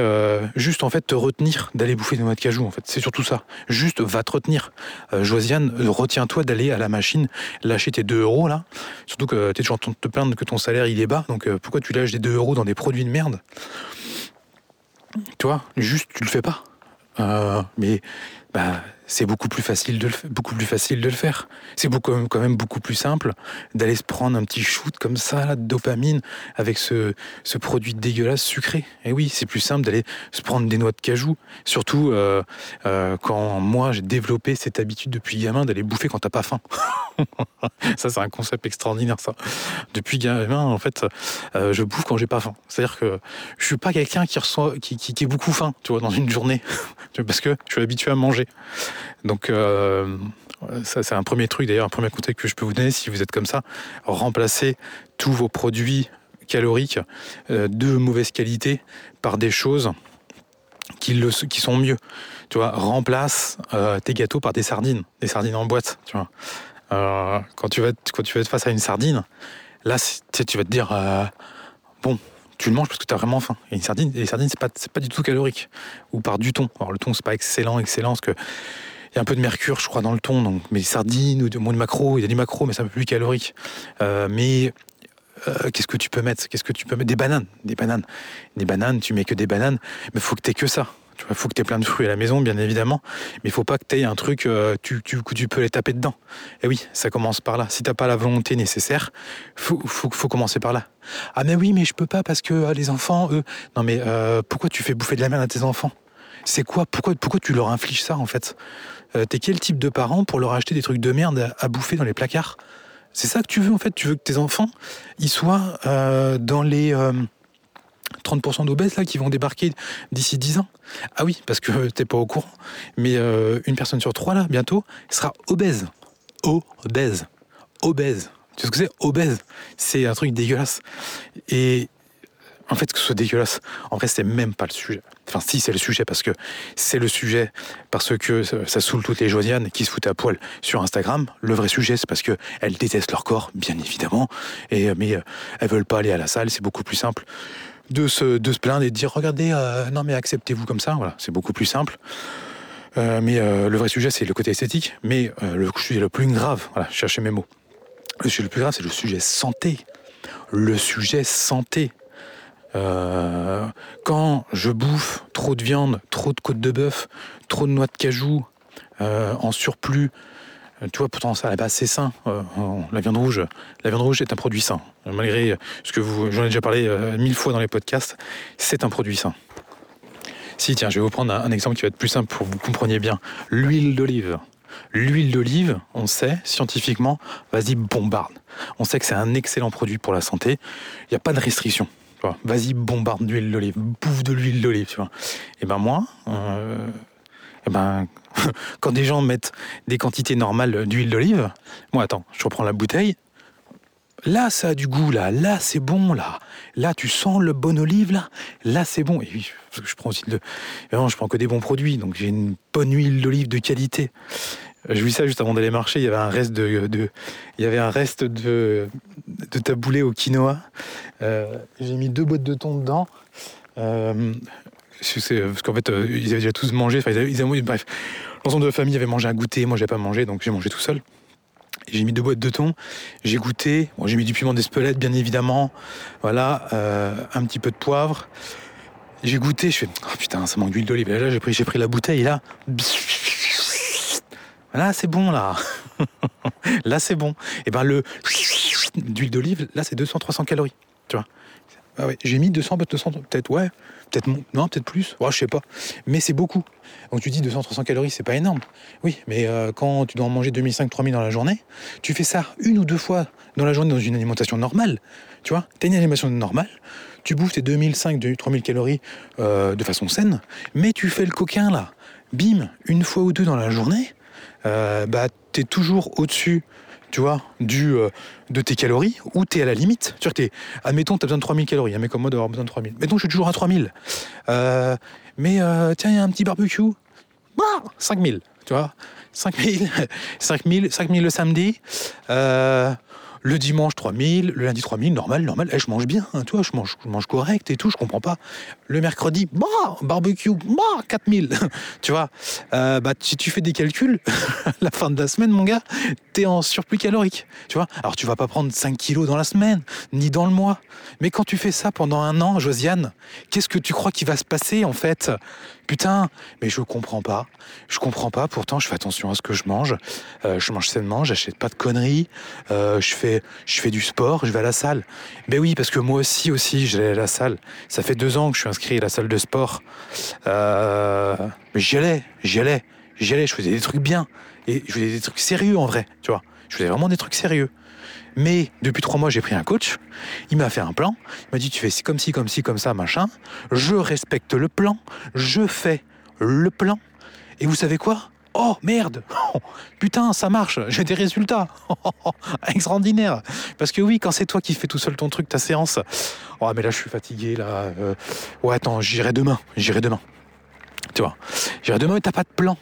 [SPEAKER 1] juste en fait te retenir d'aller bouffer des noix de cajou en fait, c'est surtout ça. Juste va te retenir. Josiane, retiens-toi d'aller à la machine lâcher tes 2 euros là. Surtout que tu es toujours en train de te plaindre que ton salaire il est bas, donc pourquoi tu lâches des 2 euros dans des produits de merde? Tu vois, juste tu le fais pas. Euh, mais bah, c'est beaucoup plus facile de le, beaucoup plus facile de le faire. C'est beaucoup, quand même beaucoup plus simple d'aller se prendre un petit shoot comme ça de dopamine avec ce, ce produit dégueulasse sucré. Et oui, c'est plus simple d'aller se prendre des noix de cajou. Surtout euh, euh, quand moi j'ai développé cette habitude depuis gamin d'aller bouffer quand t'as pas faim. ça c'est un concept extraordinaire ça. Depuis gamin en fait, euh, je bouffe quand j'ai pas faim. C'est-à-dire que je suis pas quelqu'un qui reçoit, qui, qui est beaucoup faim, tu vois, dans une journée, parce que je suis habitué à manger. Donc euh, ça c'est un premier truc d'ailleurs, un premier conseil que je peux vous donner si vous êtes comme ça, remplacez tous vos produits caloriques euh, de mauvaise qualité par des choses qui, sont mieux. Tu vois, remplace euh, tes gâteaux par des sardines, des sardines en boîte. Tu vois, quand tu vas être, quand tu vas être face à une sardine, là, tu vas te dire bon, tu le manges parce que tu as vraiment faim. Et une les sardines, c'est pas, pas du tout calorique. Ou par du thon. Alors le thon, c'est pas excellent, excellent, parce que il y a un peu de mercure, je crois, dans le thon. Donc, mais les sardines ou du de macro, il y a du macro, mais c'est un peu plus calorique. Euh, mais euh, qu'est-ce que tu peux mettre? Qu'est-ce que tu peux mettre? Des bananes, des bananes, des bananes. Tu mets que des bananes, mais faut que tu aies que ça. Il faut que tu aies plein de fruits à la maison, bien évidemment, mais il faut pas que tu aies un truc, euh, tu, tu, tu peux les taper dedans. Et oui, ça commence par là. Si t'as pas la volonté nécessaire, faut, faut, faut commencer par là. Ah mais oui, mais je peux pas parce que les enfants, eux... Non mais pourquoi tu fais bouffer de la merde à tes enfants? C'est quoi? Pourquoi, pourquoi tu leur infliges ça en fait? Euh, T'es quel type de parent pour leur acheter des trucs de merde à, bouffer dans les placards? C'est ça que tu veux en fait? Tu veux que tes enfants ils soient euh, dans les 30% euh, d'obèses là qui vont débarquer d'ici 10 ans Ah oui, parce que t'es pas au courant, mais une personne sur trois là bientôt sera obèse. Obèse. Obèse. Tu sais ce que c'est? Obèse. C'est un truc dégueulasse. Et en fait, que ce soit dégueulasse, en vrai, c'est même pas le sujet. Enfin, si, c'est le sujet, parce que c'est le sujet, parce que ça saoule toutes les Josianes qui se foutent à poil sur Instagram. Le vrai sujet, c'est parce qu'elles détestent leur corps, bien évidemment, et, mais euh, elles veulent pas aller à la salle, c'est beaucoup plus simple de se, de plaindre et de dire regardez, euh, non mais acceptez-vous comme ça, voilà, c'est beaucoup plus simple. Euh, mais le vrai sujet, c'est le côté esthétique, mais le sujet le plus grave, voilà, cherchez mes mots. Le sujet le plus grave, c'est le sujet santé. Le sujet santé. Euh, quand je bouffe trop de viande, trop de côte de bœuf, trop de noix de cajou euh, en surplus, euh, tu vois, pourtant ça c'est sain. la viande rouge, la viande rouge est un produit sain. Malgré ce que vous, j'en ai déjà parlé mille fois dans les podcasts, c'est un produit sain. Si, tiens, je vais vous prendre un, exemple qui va être plus simple pour que vous compreniez bien. L'huile d'olive. L'huile d'olive, on sait scientifiquement, vas-y, bombarde. On sait que c'est un excellent produit pour la santé. Il n'y a pas de restriction. Vas-y, bombarde d'huile d'olive, bouffe de l'huile d'olive, tu vois. Et ben moi, euh, et ben, quand des gens mettent des quantités normales d'huile d'olive, moi attends, je reprends la bouteille. Là, ça a du goût, là. Là, c'est bon, là. Là, tu sens le bon olive, là. Là, c'est bon. Et oui, je prends aussi de... Non, je prends que des bons produits, donc j'ai une bonne huile d'olive de qualité. Je vis ça juste avant d'aller marcher. Il y avait un reste de, il y avait un reste de taboulé au quinoa. Euh, j'ai mis deux boîtes de thon dedans. Euh, parce qu'en fait, euh, ils avaient déjà tous mangé. Enfin, ils avaient, bref, l'ensemble de la famille avait mangé un goûter. Moi, j'ai pas mangé, donc j'ai mangé tout seul. J'ai mis deux boîtes de thon. J'ai goûté. Bon, j'ai mis du piment d'Espelette, bien évidemment. Voilà, un petit peu de poivre. J'ai goûté. Je fais, oh putain, ça manque d'huile d'olive. Là, j'ai pris, j'ai pris la bouteille. Là, Là, c'est bon, là. là, c'est bon. Et eh ben le d'huile d'olive, là, c'est 200-300 calories. Tu vois ah J'ai mis 200, 200 peut-être, ouais. Peut-être non, peut-être plus. Ouais, je sais pas. Mais c'est beaucoup. Donc tu dis 200-300 calories, c'est pas énorme. Oui, mais euh, quand tu dois en manger 2500-3000 dans la journée, tu fais ça une ou deux fois dans la journée dans une alimentation normale. Tu vois Tu as une alimentation normale, tu bouffes tes 2500-3000 calories euh, de façon saine, mais tu fais le coquin là. Bim, une fois ou deux dans la journée, euh, bah, tu es toujours au-dessus tu vois, du, euh, de tes calories, ou tu es à la limite. Tu es, admettons, tu as besoin de 3000 calories, un mec comme moi d'avoir besoin de 3000. Mettons, je suis toujours à 3000. Euh, mais tiens, il y a un petit barbecue, bah, 5000, tu vois. 5000, 5000, 5000 le samedi. Le dimanche 3000, le lundi 3000, normal, normal. Eh, je mange bien, hein, tu je mange, je mange correct et tout, je comprends pas. Le mercredi, bah, barbecue, bah, 4000. tu vois, euh, bah, si tu fais des calculs, la fin de la semaine, mon gars, t'es en surplus calorique. Tu vois, alors tu vas pas prendre 5 kilos dans la semaine, ni dans le mois. Mais quand tu fais ça pendant un an, Josiane, qu'est-ce que tu crois qui va se passer en fait? Putain, mais je comprends pas. Je comprends pas. Pourtant, je fais attention à ce que je mange. Euh, je mange sainement, j'achète pas de conneries. Euh, je fais, je fais du sport, je vais à la salle. Mais oui, parce que moi aussi, aussi, j'allais à la salle. Ça fait deux ans que je suis inscrit à la salle de sport. Euh, mais j'y allais, j'y allais, j'y allais. Je faisais des trucs bien et je faisais des trucs sérieux en vrai. Tu vois, je faisais vraiment des trucs sérieux. Mais depuis trois mois, j'ai pris un coach. Il m'a fait un plan. Il m'a dit tu fais comme ci, comme ci, comme ça, machin. Je respecte le plan. Je fais le plan. Et vous savez quoi? Oh merde Putain, ça marche, j'ai des résultats Extraordinaire Parce que oui, quand c'est toi qui fais tout seul ton truc, ta séance, oh mais là je suis fatigué, là. Euh, ouais, attends, j'irai demain, j'irai demain. Tu vois? J'irai demain, mais t'as pas de plan.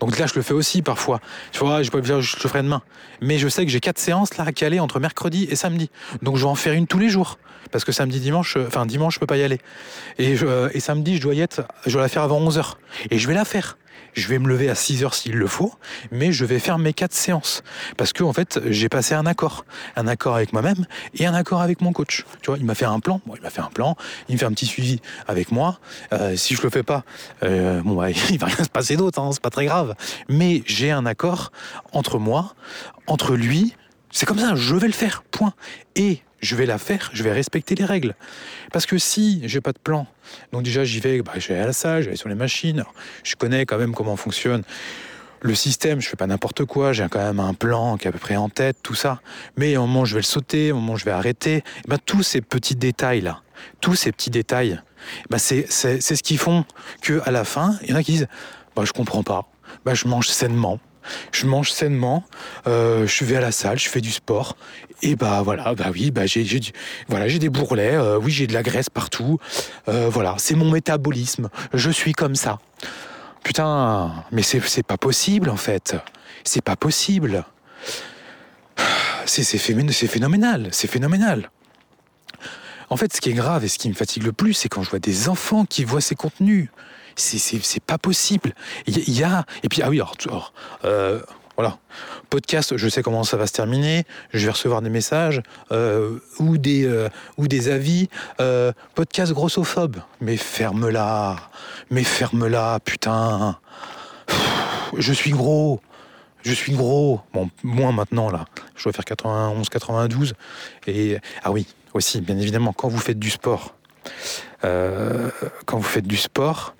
[SPEAKER 1] Donc là, je le fais aussi parfois. Tu vois, je, je le ferai demain. Mais je sais que j'ai quatre séances là à caler entre mercredi et samedi. Donc je vais en faire une tous les jours. Parce que samedi, dimanche, enfin dimanche, je peux pas y aller. Et, et samedi, je dois y être, je dois la faire avant 11h. Et je vais la faire je vais me lever à 6 heures s'il le faut, mais je vais faire mes quatre séances. Parce que, en fait, j'ai passé un accord. Un accord avec moi-même et un accord avec mon coach. Tu vois, il m'a fait un plan. Bon, il m'a fait un plan. Il me fait un petit suivi avec moi. Euh, si je le fais pas, euh, bon, bah, va rien se passer d'autre, hein, c'est pas très grave. Mais j'ai un accord entre moi, entre lui. C'est comme ça, je vais le faire, point. Et je vais la faire, je vais respecter les règles. Parce que si j'ai pas de plan, donc déjà j'y vais, bah, je vais à la salle, je vais sur les machines, je connais quand même comment fonctionne le système, je fais pas n'importe quoi, j'ai quand même un plan qui est à peu près en tête, tout ça. Mais au moment où je vais le sauter, au moment où je vais arrêter, ben, tous ces petits détails là, tous ces petits détails, ben, c'est ce qui font que à la fin, il y en a qui disent, bah, je comprends pas, bah, je mange sainement, je mange sainement, euh, je vais à la salle, je fais du sport, et bah voilà, bah oui, bah j'ai, des bourrelets, euh, oui, j'ai de la graisse partout, euh, voilà, c'est mon métabolisme, je suis comme ça. Putain, mais c'est, pas possible en fait, c'est pas possible. C'est, c'est phénoménal, c'est phénoménal. En fait, ce qui est grave et ce qui me fatigue le plus, c'est quand je vois des enfants qui voient ces contenus c'est pas possible. Il y, a et puis ah oui alors, euh, voilà podcast, je sais comment ça va se terminer. Je vais recevoir des messages euh, ou des euh, ou des avis. podcast grossophobe, mais ferme-la, mais ferme-la, putain. je suis gros. Je suis gros. Bon, moins maintenant, là. Je dois faire 91, 92. Et, ah oui, aussi, bien évidemment, quand vous faites du sport, quand vous faites du sport,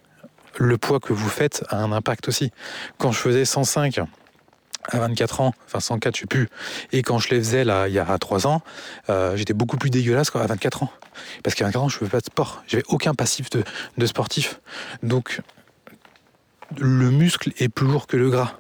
[SPEAKER 1] le poids que vous faites a un impact aussi. Quand je faisais 105 à 24 ans, enfin 104, je sais plus, et quand je les faisais là, il y a 3 ans, euh, j'étais beaucoup plus dégueulasse qu'à 24 ans. Parce qu'à 24 ans, je ne faisais pas de sport. J'avais aucun passif de, de sportif. Donc, le muscle est plus lourd que le gras.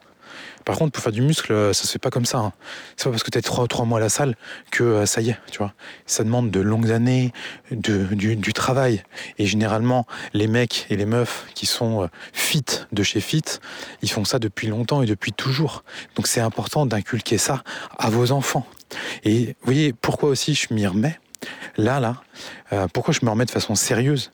[SPEAKER 1] Par contre, pour faire du muscle, euh, ça se fait pas comme ça. Hein. C'est pas parce que tu es trois, trois mois à la salle que euh, ça y est, tu vois. Ça demande de longues années, du, travail. Et généralement, les mecs et les meufs qui sont euh, fit de chez fit, ils font ça depuis longtemps et depuis toujours. Donc c'est important d'inculquer ça à vos enfants. Et vous voyez, pourquoi aussi je m'y remets? Là, là, euh, pourquoi je me remets de façon sérieuse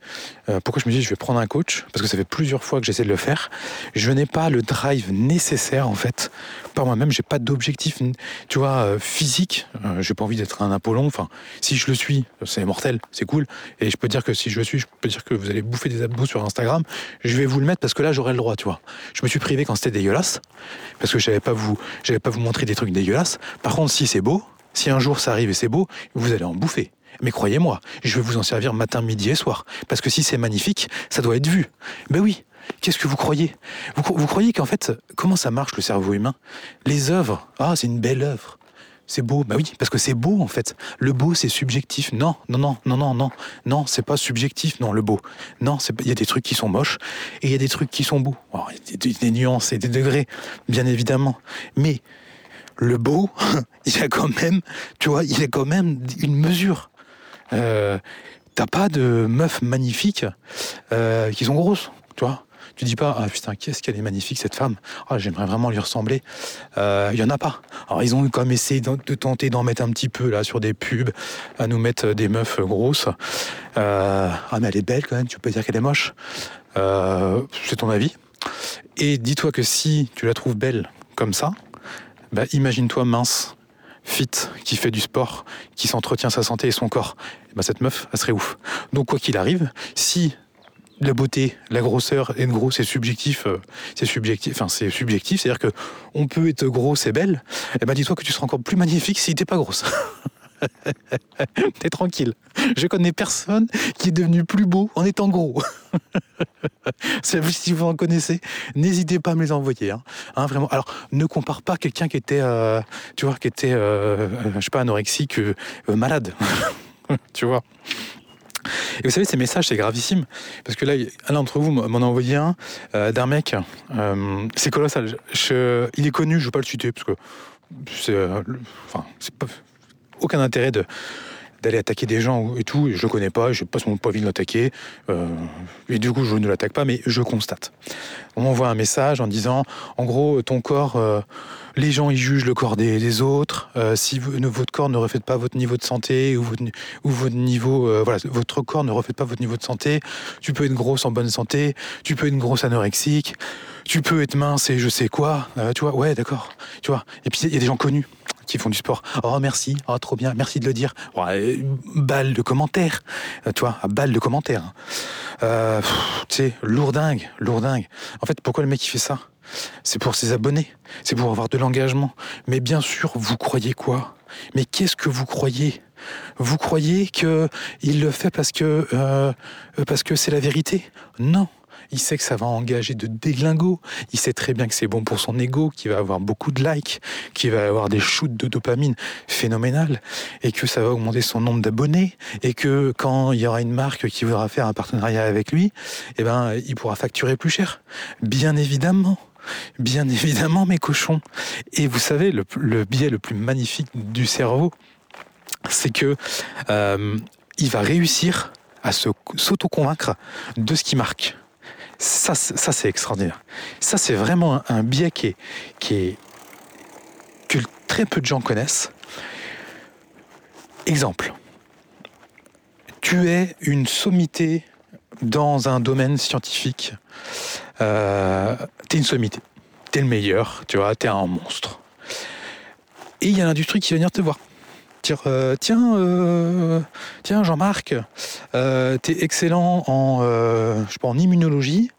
[SPEAKER 1] euh, Pourquoi je me dis je vais prendre un coach? Parce que ça fait plusieurs fois que j'essaie de le faire. Je n'ai pas le drive nécessaire en fait par moi-même. J'ai pas d'objectif, tu vois, euh, physique. j'ai pas envie d'être un Apollon. Enfin, si je le suis, c'est mortel, c'est cool. Et je peux dire que si je le suis, je peux dire que vous allez bouffer des abdos sur Instagram. Je vais vous le mettre parce que là j'aurai le droit, tu vois. Je me suis privé quand c'était dégueulasse parce que je n'avais pas vous, j'avais pas vous montrer des trucs dégueulasses. Par contre, si c'est beau, si un jour ça arrive et c'est beau, vous allez en bouffer. Mais croyez-moi, je vais vous en servir matin, midi et soir. Parce que si c'est magnifique, ça doit être vu. Ben oui, Qu'est-ce que vous croyez? Vous, croyez qu'en fait, comment ça marche le cerveau humain? Les œuvres, ah, c'est une belle œuvre. C'est beau, bah oui, parce que c'est beau en fait. Le beau, c'est subjectif. Non, non, non, non, non, non, non, c'est pas subjectif, non, le beau. Non, il y a des trucs qui sont moches et il y a des trucs qui sont beaux. il y a des, des nuances et des degrés, bien évidemment. Mais le beau, il a quand même, tu vois, il a quand même une mesure. Euh, t'as pas de meufs magnifiques euh, qui sont grosses, tu vois. Tu dis pas, ah putain, qu'est-ce qu'elle est magnifique cette femme. Ah, j'aimerais vraiment lui ressembler. Il euh, y en a pas. Alors ils ont quand même essayé de, tenter d'en mettre un petit peu là sur des pubs, à nous mettre des meufs grosses. ah mais elle est belle quand même. Tu peux dire qu'elle est moche. c'est ton avis. Et dis-toi que si tu la trouves belle comme ça, bah, imagine-toi mince fit, qui fait du sport, qui s'entretient sa santé et son corps, bah cette meuf, elle serait ouf. Donc quoi qu'il arrive, si la beauté, la grosseur et gros, c'est subjectif, euh, c'est subjectif, enfin c'est subjectif, c'est-à-dire que on peut être gros, c'est belle, et eh ben dis-toi que tu seras encore plus magnifique si t'es pas grosse. T'es tranquille. Je connais personne qui est devenu plus beau en étant gros. si vous en connaissez, n'hésitez pas à me les envoyer. Hein. Hein, vraiment. Alors, ne compare pas quelqu'un qui était, euh, tu vois, qui était, euh, euh, je sais pas, anorexique, malade. tu vois. Et vous savez, ces messages, c'est gravissime. Parce que là, l'un d'entre vous m'en a envoyé un d'un mec. c'est colossal. il est connu, je ne veux pas le citer, parce que c'est. enfin, c'est pas aucun intérêt de d'aller attaquer des gens et tout. Je le connais pas, je passe mon pas envie de l'attaquer. Euh, et du coup, je ne l'attaque pas, mais je constate. On m'envoie un message en disant, en gros, ton corps, euh, les gens ils jugent le corps des, autres. Euh, si votre corps ne reflète pas votre niveau de santé ou votre, ou votre niveau, voilà, votre corps ne reflète pas votre niveau de santé, tu peux être grosse en bonne santé, tu peux être grosse anorexique, tu peux être mince et je sais quoi. tu vois, ouais, d'accord. Tu vois. Et puis il y a des gens connus qui font du sport. Oh merci, oh trop bien, merci de le dire. Balle de commentaires, euh, tu vois, balle de commentaires. Euh, tu sais, lourdingue, lourdingue. En fait, pourquoi le mec il fait ça? C'est pour ses abonnés, c'est pour avoir de l'engagement. Mais bien sûr, vous croyez quoi? Mais qu'est-ce que vous croyez? Vous croyez que il le fait parce que euh, parce que c'est la vérité? Non il sait que ça va engager de déglingos, il sait très bien que c'est bon pour son ego, qu'il va avoir beaucoup de likes, qu'il va avoir des shoots de dopamine phénoménales, et que ça va augmenter son nombre d'abonnés, et que quand il y aura une marque qui voudra faire un partenariat avec lui, eh ben, il pourra facturer plus cher. Bien évidemment. Bien évidemment, mes cochons. Et vous savez, le, biais le plus magnifique du cerveau, c'est que euh, il va réussir à s'auto-convaincre de ce qui marque. Ça, c'est extraordinaire. Ça, c'est vraiment un, biais que très peu de gens connaissent. Exemple. Tu es une sommité dans un domaine scientifique. Euh, tu es une sommité. Tu es le meilleur, tu vois, tu es un monstre. Et il y a l'industrie qui va venir te voir. Euh, tiens, euh, tiens Jean-Marc, euh, t'es excellent en, je sais pas, en immunologie,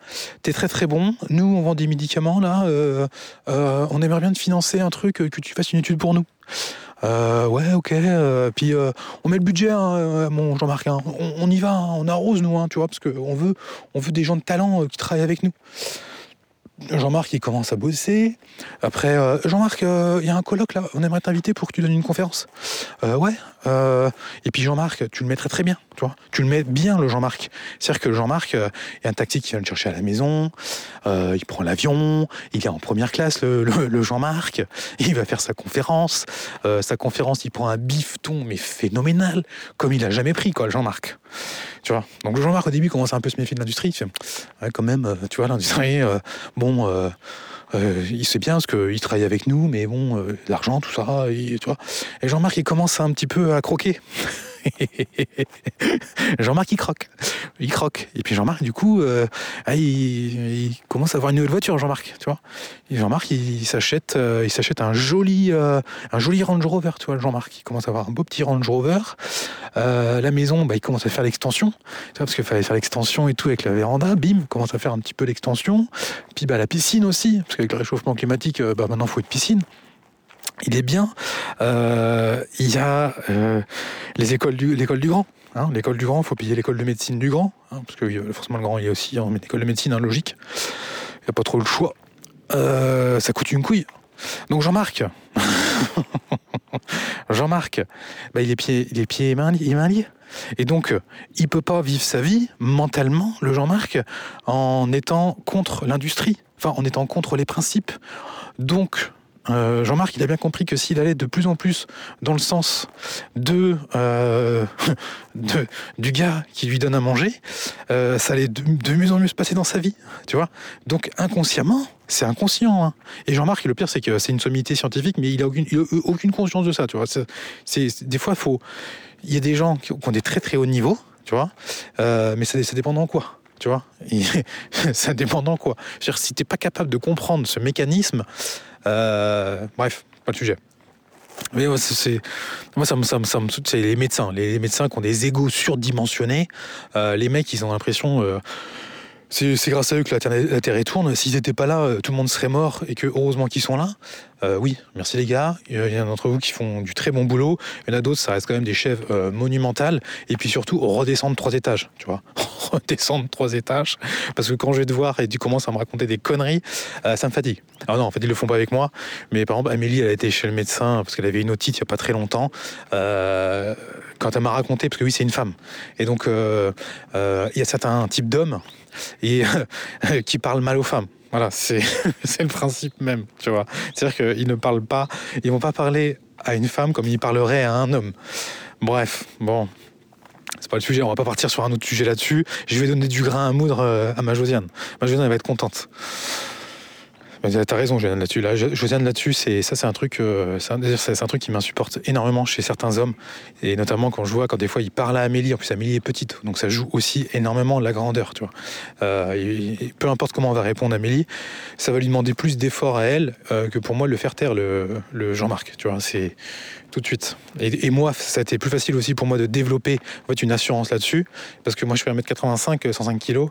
[SPEAKER 1] t'es très très bon. Nous, on vend des médicaments là. on aimerait bien te financer un truc que tu fasses une étude pour nous. ouais, ok. puis on met le budget, hein, mon Jean-Marc. Hein. On, y va, hein, on arrose nous, tu vois, parce qu'on veut, on veut des gens de talent qui travaillent avec nous. Jean-Marc, il commence à bosser. Après, euh, Jean-Marc, euh, il y a un colloque là, on aimerait t'inviter pour que tu donnes une conférence. Euh, ouais. et puis Jean-Marc, tu le mettrais très bien, tu vois. Tu le mets bien, le Jean-Marc. C'est-à-dire que Jean-Marc, il y a un taxi qui vient le chercher à la maison, il prend l'avion, il est en première classe, le, Jean-Marc, il va faire sa conférence. sa conférence, il prend un bifton, mais phénoménal, comme il a jamais pris, quoi, le Jean-Marc. Tu vois. Donc Jean-Marc, au début, commence un peu à se méfier de l'industrie. Ouais, quand même, tu vois, l'industrie, bon, euh, euh, il sait bien parce qu'il travaille avec nous, mais bon, euh, l'argent, tout ça, et, tu vois. Et Jean-Marc, il commence un petit peu à croquer. Jean-Marc, il croque. Il croque. Et puis Jean-Marc, du coup, euh, ah, il, commence à avoir une nouvelle voiture, Jean-Marc, tu vois. Jean-Marc, il, s'achète, euh, s'achète un joli, euh, joli Range Rover, tu vois, Jean-Marc. Il commence à avoir un beau petit Range Rover. la maison, bah, il commence à faire l'extension, tu vois, parce qu'il fallait faire l'extension et tout avec la véranda. Bim, il commence à faire un petit peu l'extension. Puis bah, la piscine aussi, parce qu'avec le réchauffement climatique, bah, maintenant, il faut une piscine il est bien. Euh, il y a euh, les écoles du, l'école du Grand. Hein, l'école du Grand, il faut payer l'école de médecine du Grand, hein, parce que forcément le Grand, il y a aussi hein, l'école de médecine, hein, logique. Il n'y a pas trop le choix. Euh, ça coûte une couille. Donc Jean-Marc, Jean-Marc, bah, il est pieds, et mains, liés. Et donc, il peut pas vivre sa vie mentalement, le Jean-Marc, en étant contre l'industrie, enfin en étant contre les principes. Donc, euh, Jean-Marc, il a bien compris que s'il allait de plus en plus dans le sens de, euh, du gars qui lui donne à manger, euh, ça allait de, mieux en mieux se passer dans sa vie, tu vois. Donc inconsciemment, c'est inconscient. Hein. Et Jean-Marc, le pire, c'est que c'est une sommité scientifique, mais il a aucune, aucune conscience de ça, tu vois. C'est, des fois, faut, il y a des gens qui ont des très très hauts niveaux, tu vois, mais ça, ça dépend dans quoi tu vois ça dépend dans quoi dire si t'es pas capable de comprendre ce mécanisme euh, bref, pas de sujet. Mais moi, c'est, ça me, ça, ça me, les médecins, les, médecins qui ont des égaux surdimensionnés. Euh, les mecs, ils ont l'impression. Euh, c'est, grâce à eux que la Terre, la tourne. S'ils n'étaient pas là, tout le monde serait mort et que heureusement qu'ils sont là. Euh, oui, merci les gars. Il y en a d'entre vous qui font du très bon boulot. Il y en a d'autres, ça reste quand même des chefs euh, monumentales. Et puis surtout, redescendre trois étages, tu vois. redescendre trois étages. Parce que quand je vais te voir et tu commences à me raconter des conneries, euh, ça me fatigue. Alors non, en fait, ils le font pas avec moi. Mais par exemple, Amélie, elle a été chez le médecin parce qu'elle avait une otite il y a pas très longtemps. quand elle m'a raconté, parce que oui, c'est une femme. Et donc, il y a certains types d'hommes et qui parlent mal aux femmes. Voilà, c'est le principe même, tu vois. C'est-à-dire qu'ils ne parlent pas, ils vont pas parler à une femme comme ils parleraient à un homme. Bref, bon, c'est pas le sujet, on va pas partir sur un autre sujet là-dessus. Je vais donner du grain à moudre euh, à ma Josiane. Ma Josiane, elle va être contente. T'as raison, Josiane, là-dessus. C'est ça, c'est un truc, euh, c'est un, truc qui m'insupporte énormément chez certains hommes, et notamment quand je vois quand des fois ils parlent à Amélie. En plus, Amélie est petite, donc ça joue aussi énormément la grandeur. Euh, peu importe comment on va répondre à Amélie, ça va lui demander plus d'efforts à elle euh, que pour moi le faire taire le, Jean-Marc, tu vois. Tout de suite. Et, moi, ça a été plus facile aussi pour moi de développer en fait, une assurance là-dessus, parce que moi je fais 1m85, 105 kg.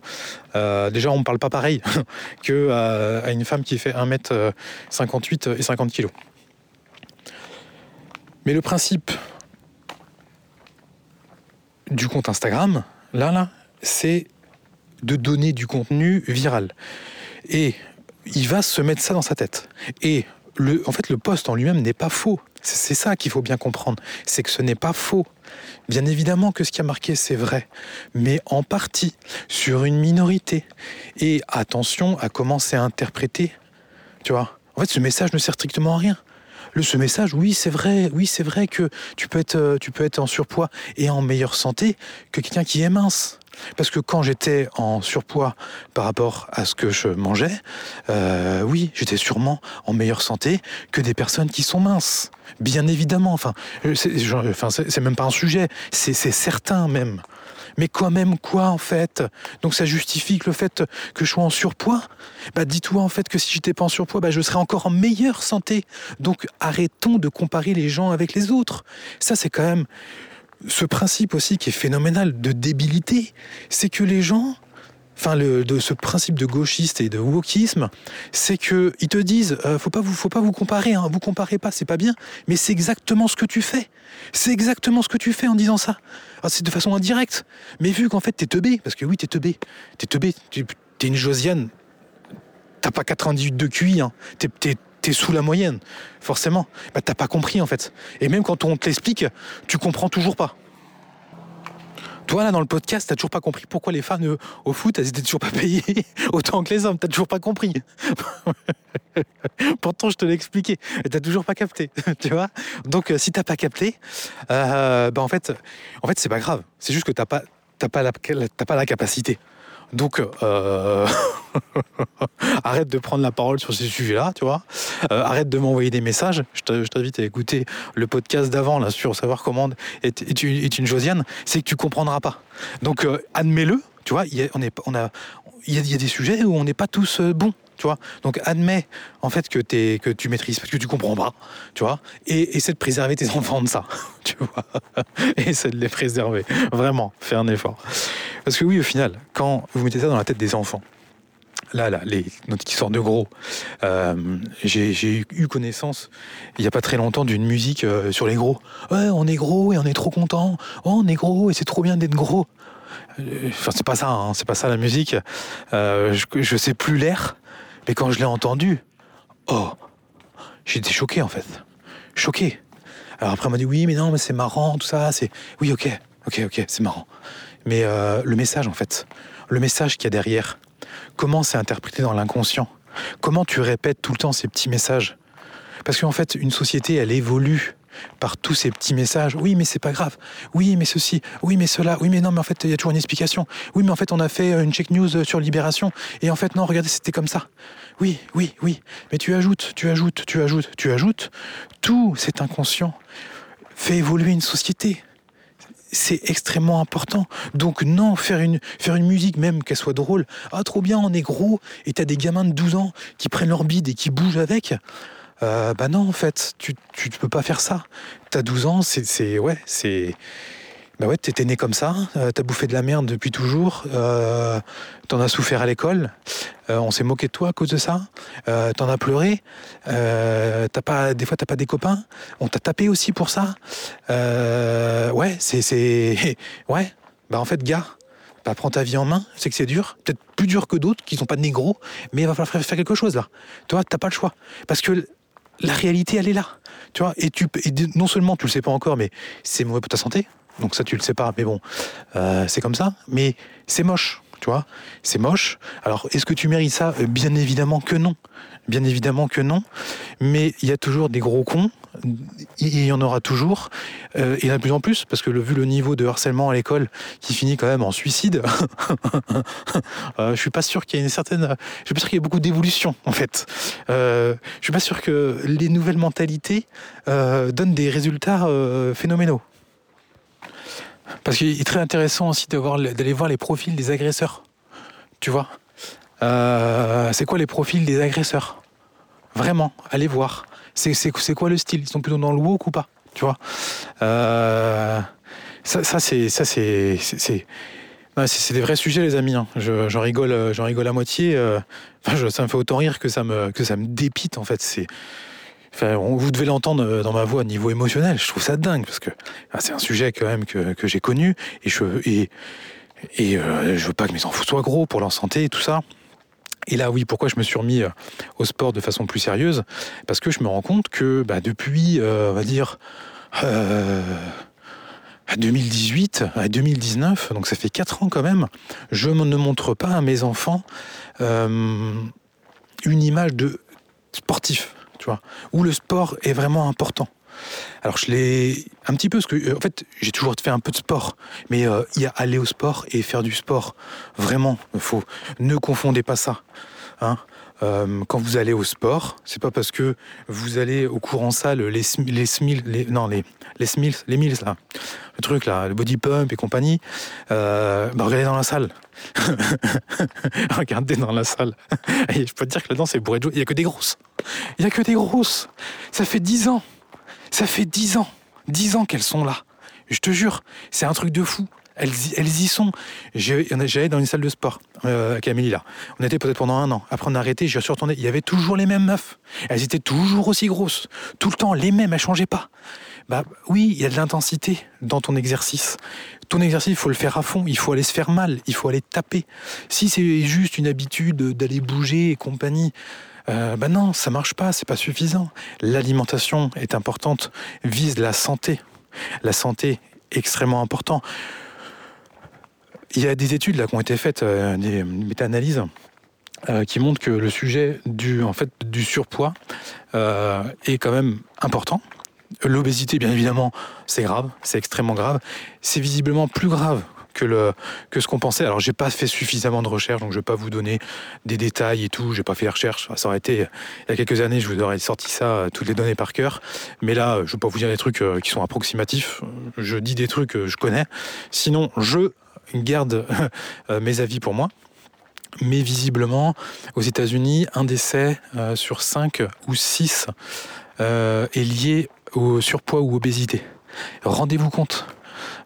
[SPEAKER 1] Euh, déjà, on ne parle pas pareil que euh, à une femme qui fait 1m58 et 50 kg. Mais le principe du compte Instagram, là, là, c'est de donner du contenu viral. Et il va se mettre ça dans sa tête. Et le, en fait, le poste en lui-même n'est pas faux. C'est ça qu'il faut bien comprendre, c'est que ce n'est pas faux. Bien évidemment que ce qui a marqué, c'est vrai, mais en partie sur une minorité. Et attention à comment c'est interprété. Tu vois? En fait, ce message ne sert strictement à rien. Le, ce message, oui, c'est vrai, oui, c'est vrai que tu peux, être, euh, tu peux être en surpoids et en meilleure santé que quelqu'un qui est mince. Parce que quand j'étais en surpoids par rapport à ce que je mangeais, euh, oui, j'étais sûrement en meilleure santé que des personnes qui sont minces. Bien évidemment, enfin, c'est même pas un sujet, c'est certain même. Mais quoi même quoi en fait? Donc ça justifie que le fait que je sois en surpoids Bah dis-toi en fait que si j'étais pas en surpoids, bah, je serais encore en meilleure santé. Donc arrêtons de comparer les gens avec les autres. Ça c'est quand même ce principe aussi qui est phénoménal de débilité, c'est que les gens, enfin de ce principe de gauchiste et de wokisme, c'est que ils te disent, euh, faut pas vous, faut pas vous comparer, hein, vous comparez pas, c'est pas bien, mais c'est exactement ce que tu fais, c'est exactement ce que tu fais en disant ça. Ah, c'est de façon indirecte, mais vu qu'en fait t'es teubé, parce que oui t'es teubé, t'es teubé, t'es une Josiane, t'as pas 98 de QI, hein, t'es sous la moyenne, forcément. Bah, t'as pas compris en fait. Et même quand on te l'explique, tu comprends toujours pas. Toi, là, dans le podcast, t'as toujours pas compris pourquoi les fans euh, au foot, elles étaient toujours pas payées autant que les hommes. T'as toujours pas compris. Pourtant, je te l'ai expliqué. T'as toujours pas capté. tu vois Donc, euh, si t'as pas capté, euh, bah, en fait, en fait c'est pas grave. C'est juste que t'as pas, pas, la, pas la capacité. Donc, euh, arrête de prendre la parole sur ces sujets-là, tu vois. Euh, arrête de m'envoyer des messages. Je t'invite à écouter le podcast d'avant, là, sur savoir comment est, est, une Josiane. C'est que tu comprendras pas. Donc, euh, admets-le, tu vois. on, est, on a, il y, a des sujets où on n'est pas tous bons Donc admets en fait que, es, que tu maîtrises parce que tu comprends pas, tu vois, et essaie de préserver tes enfants de ça, tu vois. essaie de les préserver, vraiment, fais un effort. Parce que oui, au final, quand vous mettez ça dans la tête des enfants, là, là, les, notre histoire de gros, euh, j'ai eu connaissance il n'y a pas très longtemps d'une musique euh, sur les gros. On est gros et on est trop content. Oh, on est gros et c'est trop bien d'être gros. Euh, enfin, c'est pas ça, hein, c'est pas ça la musique. je, je sais plus l'air, mais quand je l'ai entendu, oh, j'étais choqué en fait. Choqué. Alors après, on m'a dit oui, mais non, mais c'est marrant, tout ça. C'est oui, ok, ok, ok, c'est marrant. Mais euh, le message, en fait, le message qu'il y a derrière, comment c'est interprété dans l'inconscient Comment tu répètes tout le temps ces petits messages? Parce qu'en fait, une société, elle évolue par tous ces petits messages. Oui, mais c'est pas grave. Oui, mais ceci. Oui, mais cela. Oui, mais non, mais en fait, il y a toujours une explication. Oui, mais en fait, on a fait une check news sur Libération. Et en fait, non, regardez, c'était comme ça. Oui, oui, oui. Mais tu ajoutes, tu ajoutes, tu ajoutes, tu ajoutes. Tout cet inconscient fait évoluer une société. C'est extrêmement important. Donc non, faire une, faire une musique, même qu'elle soit drôle, ah trop bien, on est gros, et t'as des gamins de 12 ans qui prennent leur bide et qui bougent avec, euh, bah non, en fait, tu, tu, peux pas faire ça. T'as 12 ans, c'est. Ouais, c'est. Bah ouais, t'étais né comme ça, euh, t'as bouffé de la merde depuis toujours, euh, t'en as souffert à l'école, euh, on s'est moqué de toi à cause de ça, t'en as pleuré, t'as pas, des fois t'as pas des copains, on t'a tapé aussi pour ça. ouais, c'est. Ouais, bah en fait, gars, bah, prends ta vie en main, c'est que c'est dur, peut-être plus dur que d'autres qui sont pas négros, mais il va falloir faire quelque chose là. Toi, t'as pas le choix. Parce que la réalité, elle est là. Tu vois, et, tu, non seulement tu le sais pas encore, mais c'est mauvais pour ta santé. Donc ça, tu le sais pas, mais bon, euh, c'est comme ça. Mais c'est moche, tu vois. C'est moche. Alors, est-ce que tu mérites ça? Bien évidemment que non. Bien évidemment que non. Mais il y a toujours des gros cons il y en aura toujours, euh, il y en a de plus en plus, parce que vu le niveau de harcèlement à l'école qui finit quand même en suicide, euh, je suis pas sûr qu'il y ait suis pas sûr qu'il y ait beaucoup d'évolution en fait. Euh, je suis pas sûr que les nouvelles mentalités euh, donnent des résultats euh, phénoménaux. Parce qu'il est très intéressant aussi d'aller voir les profils des agresseurs. Tu vois? Euh, C'est quoi les profils des agresseurs? Vraiment, allez voir. C'est quoi le style? Ils sont plutôt dans le woke ou pas? Tu vois? Euh, Ça, c'est des vrais sujets, les amis. Hein. J'en rigole, j'en rigole à moitié. Euh, ça me fait autant rire que ça me dépite en fait. Vous devez l'entendre dans ma voix à niveau émotionnel. Je trouve ça dingue parce que c'est un sujet quand même que, que j'ai connu et je et euh, veux pas que mes enfants soient gros pour leur santé et tout ça. Et là, oui, pourquoi je me suis remis euh, au sport de façon plus sérieuse? Parce que je me rends compte que bah, depuis, euh, on va dire, euh, 2018 à 2019, donc ça fait 4 ans quand même, je ne montre pas à mes enfants euh, une image de sportif, où le sport est vraiment important. Alors je l'ai un petit peu, parce que en fait j'ai toujours fait un peu de sport, mais euh, il y a aller au sport et faire du sport. Vraiment, faut ne confondez pas ça. Hein. Euh, quand vous allez au sport, c'est pas parce que vous allez au cours en salle les les les, non les les smils, les mills là, le truc là, le body pump et compagnie. Euh, bah, regardez dans la salle. regardez dans la salle. Je peux te dire que là-dedans c'est bourré de. Il y a que des grosses. Il y a que des grosses. Ça fait 10 ans. Ça fait 10 ans. 10 ans qu'elles sont là. Je te jure, c'est un truc de fou. Elles y, sont. J'allais dans une salle de sport euh, avec Amélie là. On était peut-être pendant un an. Après on a arrêté, je suis retourné. Il y avait toujours les mêmes meufs. Elles étaient toujours aussi grosses. Tout le temps les mêmes, elles changeaient pas. Bah oui, il y a de l'intensité dans ton exercice. Ton exercice, il faut le faire à fond. Il faut aller se faire mal. Il faut aller taper. Si c'est juste une habitude d'aller bouger et compagnie, euh, bah non, ça marche pas. C'est pas suffisant. L'alimentation est importante. Vise la santé. La santé extrêmement important. Il y a des études là qui ont été faites, euh, des méta-analyses, euh, qui montrent que le sujet du, en fait, du surpoids euh, est quand même important. L'obésité, bien évidemment, c'est grave, c'est extrêmement grave. C'est visiblement plus grave que, le, que ce qu'on pensait. Alors, j'ai pas fait suffisamment de recherches, donc je vais pas vous donner des détails et tout. J'ai pas fait les recherches. Ça aurait été il y a quelques années, je vous aurais sorti ça, toutes les données par cœur. Mais là, je vais pas vous dire des trucs qui sont approximatifs. Je dis des trucs que je connais. Sinon, je garde euh, mes avis pour moi. Mais visiblement, aux États-Unis, un décès euh, sur 5 ou 6 euh, est lié au surpoids ou obésité. Rendez-vous compte.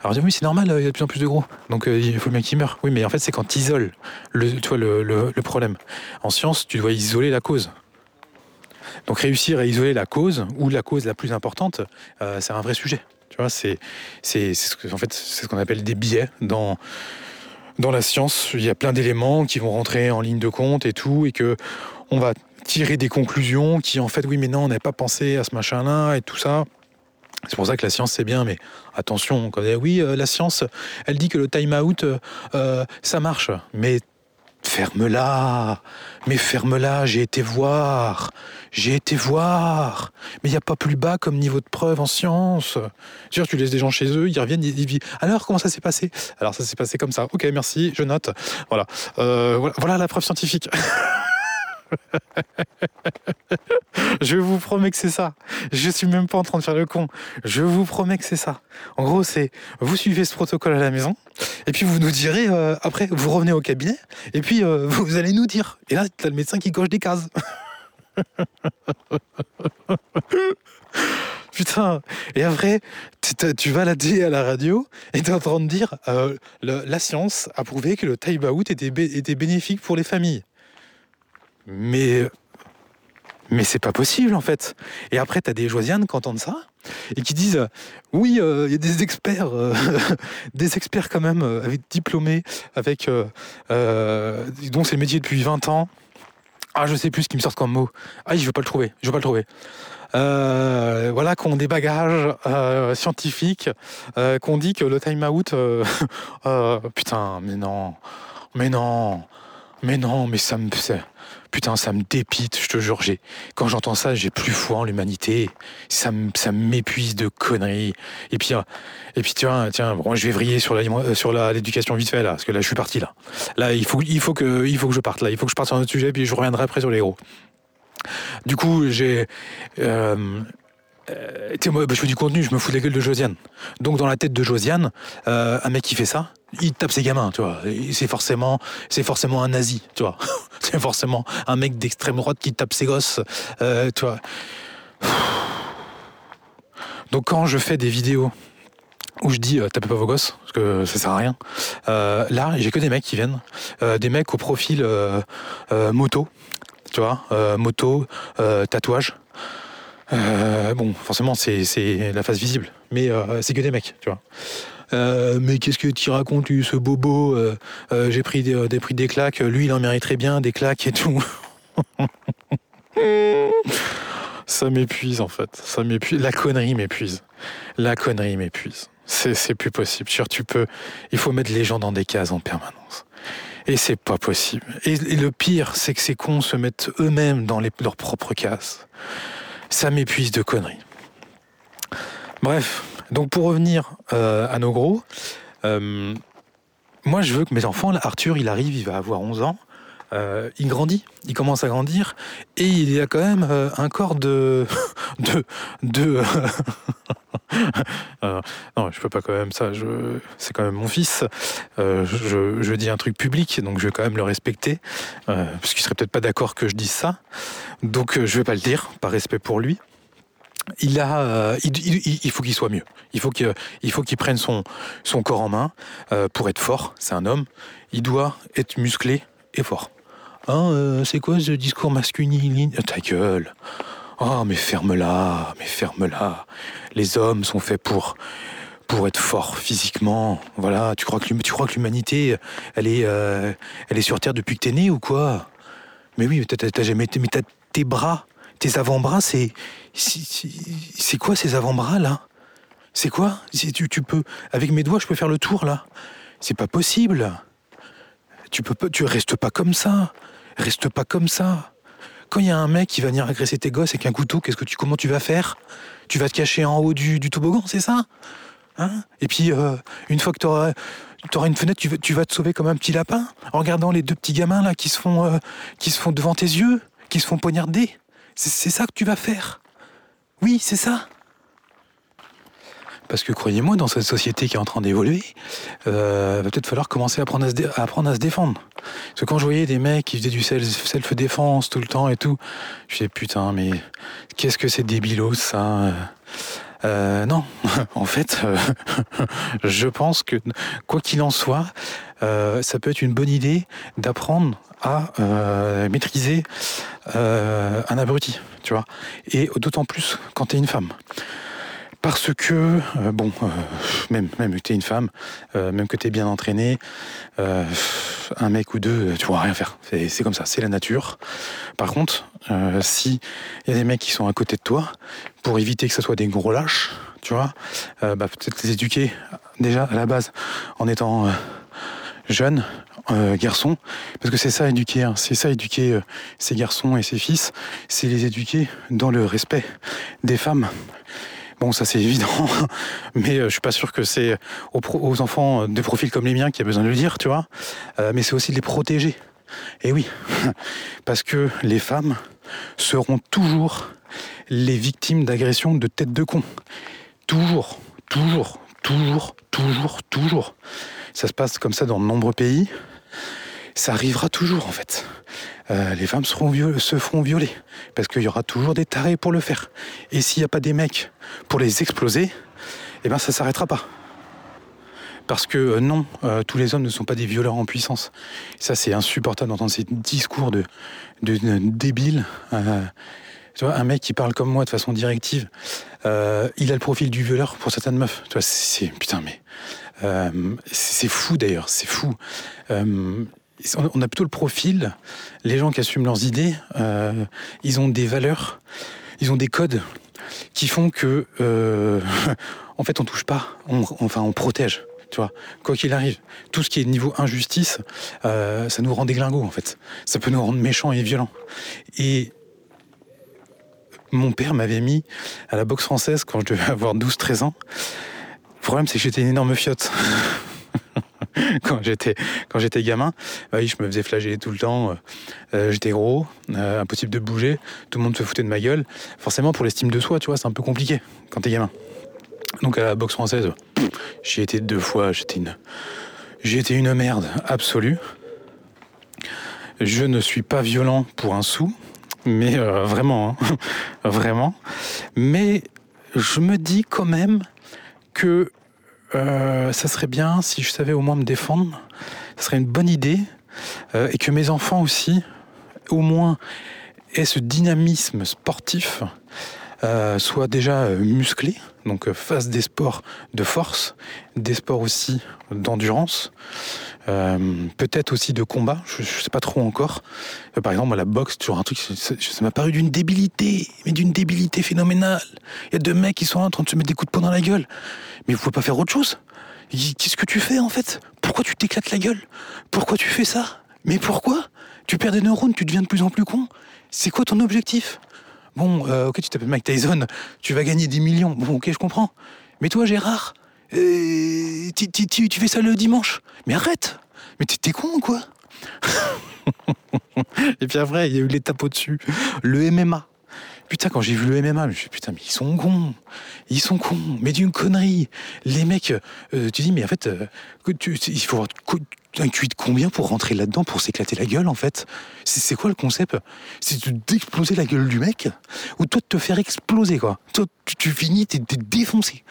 [SPEAKER 1] Alors oui, c'est normal, il y a de plus en plus de gros, donc il faut bien qu'ils meurent. Oui, mais en fait, c'est quand tu isoles le, problème. En science, tu dois isoler la cause. Donc réussir à isoler la cause, ou la cause la plus importante, c'est un vrai sujet. C'est, c'est, ce en fait, c'est ce qu'on appelle des biais dans, dans la science. Il y a plein d'éléments qui vont rentrer en ligne de compte et tout, et que on va tirer des conclusions qui, en fait, oui, mais non, on n'avait pas pensé à ce machin-là et tout ça. C'est pour ça que la science c'est bien, mais attention, on connaît, oui, euh, la science, elle dit que le time-out, euh, euh, ça marche, mais ferme-la, mais ferme-la, j'ai été voir, j'ai été voir, mais il n'y a pas plus bas comme niveau de preuve en science. Sûr, tu laisses des gens chez eux, ils reviennent, ils disent, alors comment ça s'est passé? Alors ça s'est passé comme ça, ok, merci, je note, voilà, Euh, voilà, voilà la preuve scientifique. Je vous promets que c'est ça. Je suis même pas en train de faire le con. Je vous promets que c'est ça. En gros, c'est vous suivez ce protocole à la maison, et puis vous nous direz euh, après, vous revenez au cabinet, et puis euh, vous allez nous dire. Et là, t'as le médecin qui coche des cases. Putain, et après, tu vas la dire à la radio et t'es en train de dire euh, la science a prouvé que le time out était bénéfique pour les familles. Mais mais c'est pas possible en fait. Et après, tu as des Josianes qui entendent ça et qui disent oui, euh, il y a des experts, euh, des experts quand même, euh, avec diplômés, avec euh, euh, dont c'est le métier depuis 20 ans. Ah, je sais plus ce qui me sort comme mot. Ah, je veux pas le trouver. Je veux pas le trouver. Euh, voilà, qu'on des bagages euh, scientifiques, euh, qu'on dit que le time out, euh, euh, putain, mais non, mais non. Mais non, mais ça me. Putain, ça me dépite, je te jure. Quand j'entends ça, j'ai plus foi en l'humanité. Ça ça m'épuise de conneries. Et puis, euh, et puis tiens, tiens, je vais vriller sur, la, euh, sur l'éducation vite fait, là, parce que là, je suis parti, là. Là, il faut, il, faut que, il faut que je parte, là. Il faut que je parte sur un autre sujet, puis je reviendrai après sur les héros. Du coup, j'ai. Euh, euh, moi, bah, je fais du contenu, je me fous de la gueule de Josiane. Donc, dans la tête de Josiane, euh, un mec qui fait ça, il tape ses gamins, tu vois. C'est forcément, c'est forcément un nazi, tu vois. c'est forcément un mec d'extrême droite qui tape ses gosses, euh, tu vois. Donc, quand je fais des vidéos où je dis tapez pas vos gosses parce que ça sert à rien. là, j'ai que des mecs qui viennent, des mecs au profil moto, tu vois, moto, tatouage. Euh, bon, forcément, c'est la face visible, mais euh, c'est que des mecs, tu vois. Euh, mais qu'est-ce que tu racontes, ce bobo J'ai pris des, des, des claques, lui, il en mériterait bien des claques et tout. ça m'épuise, en fait. Ça m'épuise. La connerie m'épuise. La connerie m'épuise. C'est plus possible. tu peux. Il faut mettre les gens dans des cases en permanence. Et c'est pas possible. Et, le pire, c'est que ces cons se mettent eux-mêmes dans leurs propres cases ça m'épuise de conneries. Bref, donc pour revenir euh, à nos gros, euh, moi je veux que mes enfants, Arthur il arrive, il va avoir 11 ans, euh, il grandit, il commence à grandir, et il a quand même un corps de... de... de non, je peux pas quand même ça, c'est quand même mon fils, je, dis un truc public, donc je vais quand même le respecter, parce qu'il serait peut-être pas d'accord que je dise ça. Donc euh, je vais pas le dire, par respect pour lui. Il a, euh, il, faut qu'il soit mieux. Il faut qu'il, qu'il prenne son, son corps en main euh, pour être fort. C'est un homme. Il doit être musclé et fort. Hein, c'est quoi ce discours masculin Ta gueule. Oh, mais ferme-la, mais ferme-la. Les hommes sont faits pour être forts physiquement. Voilà. Tu crois que l'humanité, elle est, elle est sur Terre depuis que t'es né ou quoi? Mais oui, t'as jamais été, mais tes bras, tes avant-bras, c'est. C'est quoi ces avant-bras là? C'est quoi? Tu, tu peux. Avec mes doigts, je peux faire le tour là? C'est pas possible Tu peux. Tu restes pas comme ça Reste pas comme ça Quand il y a un mec qui va venir agresser tes gosses avec un couteau, qu'est-ce que tu, comment tu vas faire? Tu vas te cacher en haut du, toboggan, c'est ça? Hein? Et puis, euh, une fois que tu auras, une fenêtre, tu vas, te sauver comme un petit lapin en regardant les deux petits gamins là qui se font, euh, qui se font devant tes yeux qui se font poignarder. C'est ça que tu vas faire? Oui, c'est ça. Parce que croyez-moi, dans cette société qui est en train d'évoluer, euh, va peut-être falloir commencer à apprendre à, se défendre. Parce que quand je voyais des mecs qui faisaient du self-défense tout le temps et tout, je disais putain, mais qu'est-ce que c'est débilos ça euh, non, en fait, euh, je pense que quoi qu'il en soit, euh, ça peut être une bonne idée d'apprendre à euh, maîtriser euh, un abruti, tu vois. Et d'autant plus quand tu es une femme. Parce que, bon, même, même que tu es une femme, même que tu es bien entraîné, un mec ou deux, tu pourras rien faire. C'est comme ça, c'est la nature. Par contre, si il y a des mecs qui sont à côté de toi, pour éviter que ce soit des gros lâches, tu vois, bah, peut-être les éduquer déjà à la base en étant jeunes euh, garçons, parce que c'est ça éduquer, hein. c'est ça éduquer euh, ces garçons et ces fils, c'est les éduquer dans le respect des femmes. Bon, ça c'est évident, mais euh, je suis pas sûr que c'est aux, enfants de profils comme les miens qui a besoin de le dire, tu vois. mais c'est aussi de les protéger. Et oui, parce que les femmes seront toujours les victimes d'agressions de tête de con. Toujours, toujours, toujours, toujours, toujours. Ça se passe comme ça dans de nombreux pays. Ça arrivera toujours en fait. Euh, les femmes se feront violer parce qu'il y aura toujours des tarés pour le faire. Et s'il n'y a pas des mecs pour les exploser, eh ben ça s'arrêtera pas. Parce que euh, non, euh, tous les hommes ne sont pas des violeurs en puissance. Ça, c'est insupportable d'entendre ces discours de, de, débiles. tu un mec qui parle comme moi de façon directive, il a le profil du violeur pour certaines meufs. C'est putain, mais c'est fou d'ailleurs, c'est fou. On a plutôt le profil, les gens qui assument leurs idées, euh, ils ont des valeurs, ils ont des codes qui font que, en fait, on touche pas, enfin, on protège. Tu vois, quoi qu'il arrive, tout ce qui est niveau injustice, euh, ça nous rend déglingos en fait. Ça peut nous rendre méchants et violents. Et mon père m'avait mis à la boxe française quand je devais avoir 12-13 ans. Le problème, c'est que j'étais une énorme fiotte. quand j'étais quand j'étais gamin, bah oui, je me faisais flageller tout le temps. Euh, j'étais gros, euh, impossible de bouger. Tout le monde se foutait de ma gueule. Forcément, pour l'estime de soi, tu vois, c'est un peu compliqué quand t'es gamin. Donc à la boxe française, j'y étais deux fois. J'étais une une merde absolue. Je ne suis pas violent pour un sou, mais euh, vraiment, hein, vraiment. Mais je me dis quand même que euh, ça serait bien si je savais au moins me défendre. Ça serait une bonne idée. Euh, et que mes enfants aussi, au moins, aient ce dynamisme sportif, euh, soient déjà musclés, donc fassent des sports de force, des sports aussi d'endurance, peut-être aussi de combat, je ne sais pas trop encore. par exemple, la boxe, toujours un truc, ça m'a paru d'une débilité, mais d'une débilité phénoménale. Il y a deux mecs qui sont en train de se mettre des coups de poing dans la gueule. Mais vous pouvez pas faire autre chose Qu'est-ce que tu fais en fait? Pourquoi tu t'éclates la gueule? Pourquoi tu fais ça? Mais pourquoi? Tu perds des neurones, tu deviens de plus en plus con. C'est quoi ton objectif? Bon, euh, ok, tu t'appelles Mike Tyson, tu vas gagner des millions. Bon, ok, je comprends. Mais toi, Gérard, euh, tu, fais ça le dimanche? Mais arrête Mais t'es con ou quoi? Et puis après, il y a eu l'étape au-dessus. Le MMA. Putain, quand j'ai vu le MMA, je me suis dit, putain, mais ils sont cons. Ils sont cons. Mais d'une connerie. Les mecs, euh, tu dis, mais en fait, euh, il faut avoir un QI de combien pour rentrer là-dedans, pour s'éclater la gueule, en fait? C'est quoi le concept? C'est d'exploser la gueule du mec? Ou toi de te faire exploser, quoi? Toi, tu, finis, t'es défoncé.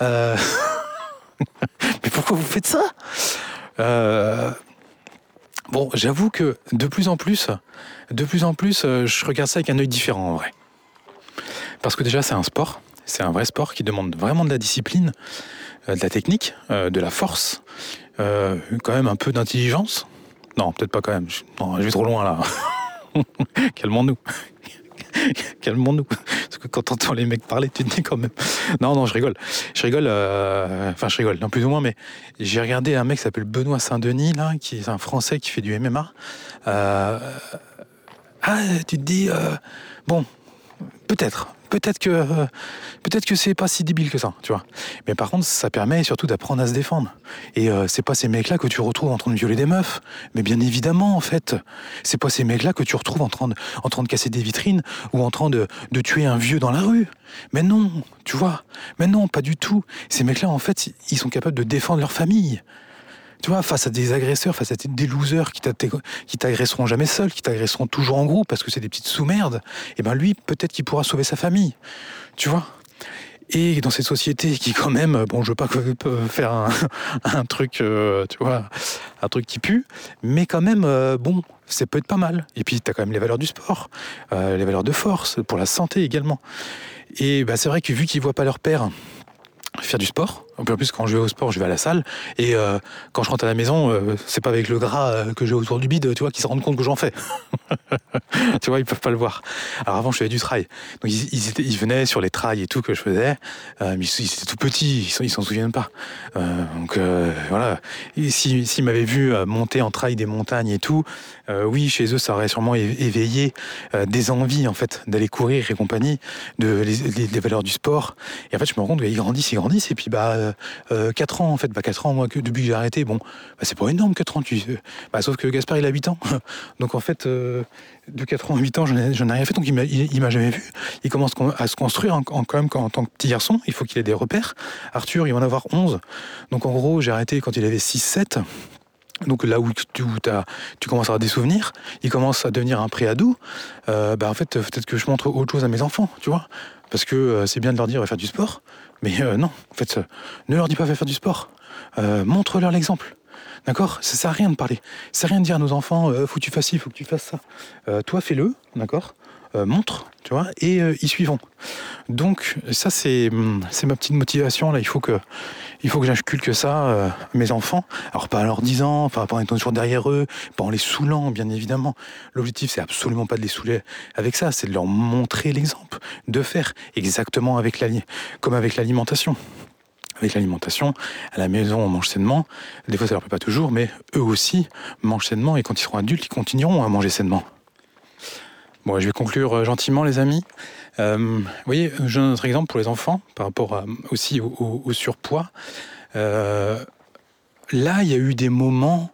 [SPEAKER 1] Euh, mais pourquoi vous faites ça? Bon, j'avoue que de plus en plus, de plus en plus, je regarde ça avec un œil différent en vrai. Parce que déjà, c'est un sport. C'est un vrai sport qui demande vraiment de la discipline, euh, de la technique, euh, de la force, euh, quand même un peu d'intelligence. Non, peut-être pas quand même. Non, je vais trop loin là. Calmons-nous. Calmons-nous. Parce que quand t'entends les mecs parler, tu te dis quand même. Non, non, je rigole. Je rigole. Enfin, je rigole, non, plus ou moins, mais j'ai regardé un mec qui s'appelle Benoît Saint-Denis, là, qui est un Français qui fait du MMA. Ah, tu te dis, bon, peut-être, peut-être que euh, peut-être c'est pas si débile que ça, tu vois. Mais par contre, ça permet surtout d'apprendre à se défendre. Et euh, c'est pas ces mecs-là que tu retrouves en train de violer des meufs. Mais bien évidemment, en fait, c'est pas ces mecs-là que tu retrouves en train de, en train de casser des vitrines ou en train de, de tuer un vieux dans la rue. Mais non, tu vois. Mais non, pas du tout. Ces mecs-là, en fait, ils sont capables de défendre leur famille tu vois, face à des agresseurs, face à des losers qui t'agresseront jamais seuls, qui t'agresseront toujours en groupe parce que c'est des petites sous-merdes, et eh ben lui, peut-être qu'il pourra sauver sa famille. Tu vois? Et dans cette société qui quand même, bon, je veux pas faire un, truc, euh, tu vois, un truc qui pue, mais quand même, euh, bon, ça peut être pas mal. Et puis, tu as quand même les valeurs du sport, euh, les valeurs de force, pour la santé également. Et bah, c'est vrai que vu qu'ils voient pas leur père faire du sport. En plus, quand je vais au sport, je vais à la salle. Et euh, quand je rentre à la maison, euh, c'est pas avec le gras euh, que j'ai autour du bide, tu vois, qu'ils se rendent compte que j'en fais. tu vois, ils peuvent pas le voir. Alors avant, je faisais du trail. Donc ils, ils, venaient sur les trails et tout que je faisais. mais ils, étaient tout petits, ils s'en souviennent pas. donc voilà. S'ils si, m'avaient vu monter en trail des montagnes et tout, oui, chez eux, ça aurait sûrement éveillé des envies, en fait, d'aller courir et compagnie, de les, valeurs du sport. Et en fait, je me rends compte qu'ils grandissent, ils grandissent. Et puis, bah, euh, 4 ans en fait, bah 4 ans moi que depuis que j'ai arrêté, bon, bah, c'est pas énorme 4 ans, tu bah, sauf que Gaspard il a 8 ans, donc en fait euh, de 4 ans à 8 ans j'en ai, ai, rien fait, donc il m'a, m'a jamais vu. Il commence à se construire quand même en tant que petit garçon, il faut qu'il ait des repères. Arthur il va en avoir 11, donc en gros j'ai arrêté quand il avait 6-7. Donc là où tu, commences à avoir des souvenirs, il commence à devenir un préado, euh, bah en fait peut-être que je montre autre chose à mes enfants, tu vois, parce que euh, c'est bien de leur dire va faire du sport, mais euh, non, en fait, ne leur dis pas faire du sport. Montre-leur l'exemple. D'accord? Ça sert à rien de parler. Ça sert à rien de dire à nos enfants, faut que tu fasses ci, faut que tu fasses ça. toi, fais-le, d'accord? Montre, tu vois, et ils suivront. Donc, ça, c'est ma petite motivation. Là, il faut que, il faut que j'inculque ça à mes enfants. Alors, pas en leur disant, pas en étant toujours derrière eux, pas en les saoulant, bien évidemment. L'objectif, c'est absolument pas de les saouler avec ça, c'est de leur montrer l'exemple, de faire exactement avec la, comme avec l'alimentation. avec l'alimentation. À la maison, on mange sainement. Des fois, ça leur plaît pas toujours, mais eux aussi mangent sainement et quand ils seront adultes, ils continueront à manger sainement. Bon, je vais conclure euh, gentiment, les amis. Euh, vous voyez, j'ai un autre exemple pour les enfants par rapport aussi au, surpoids. Euh, là, il y a eu des moments.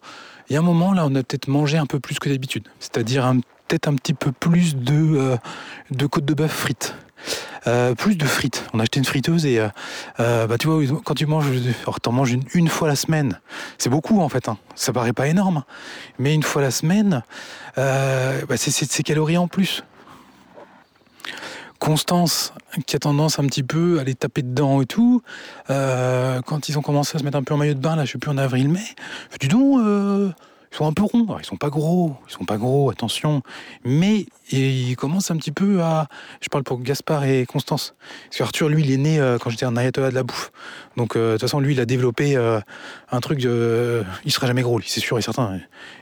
[SPEAKER 1] Il y a un moment là, on a peut-être mangé un peu plus que d'habitude, c'est-à-dire peut-être un petit peu plus de, de côtes de bœuf frites. Euh, plus de frites. On a acheté une friteuse et euh, euh, bah, tu vois, quand tu manges, t'en manges une, fois la semaine. C'est beaucoup en fait. Hein. Ça paraît pas énorme, mais une fois la semaine, bah, c'est calories en plus. Constance, qui a tendance un petit peu à les taper dedans et tout, quand ils ont commencé à se mettre un peu en maillot de bain, là, je sais plus, en avril-mai, dis donc, ils sont un peu ronds. ils sont pas gros, ils sont pas gros, attention. Mais ils commencent un petit peu à. Je parle pour Gaspard et Constance. Parce qu'Arthur, lui, il est né euh, quand j'étais un ayatollah de la bouffe. Donc, euh, de toute façon, lui, il a développé euh, un truc de. Il sera jamais gros, c'est sûr et certain.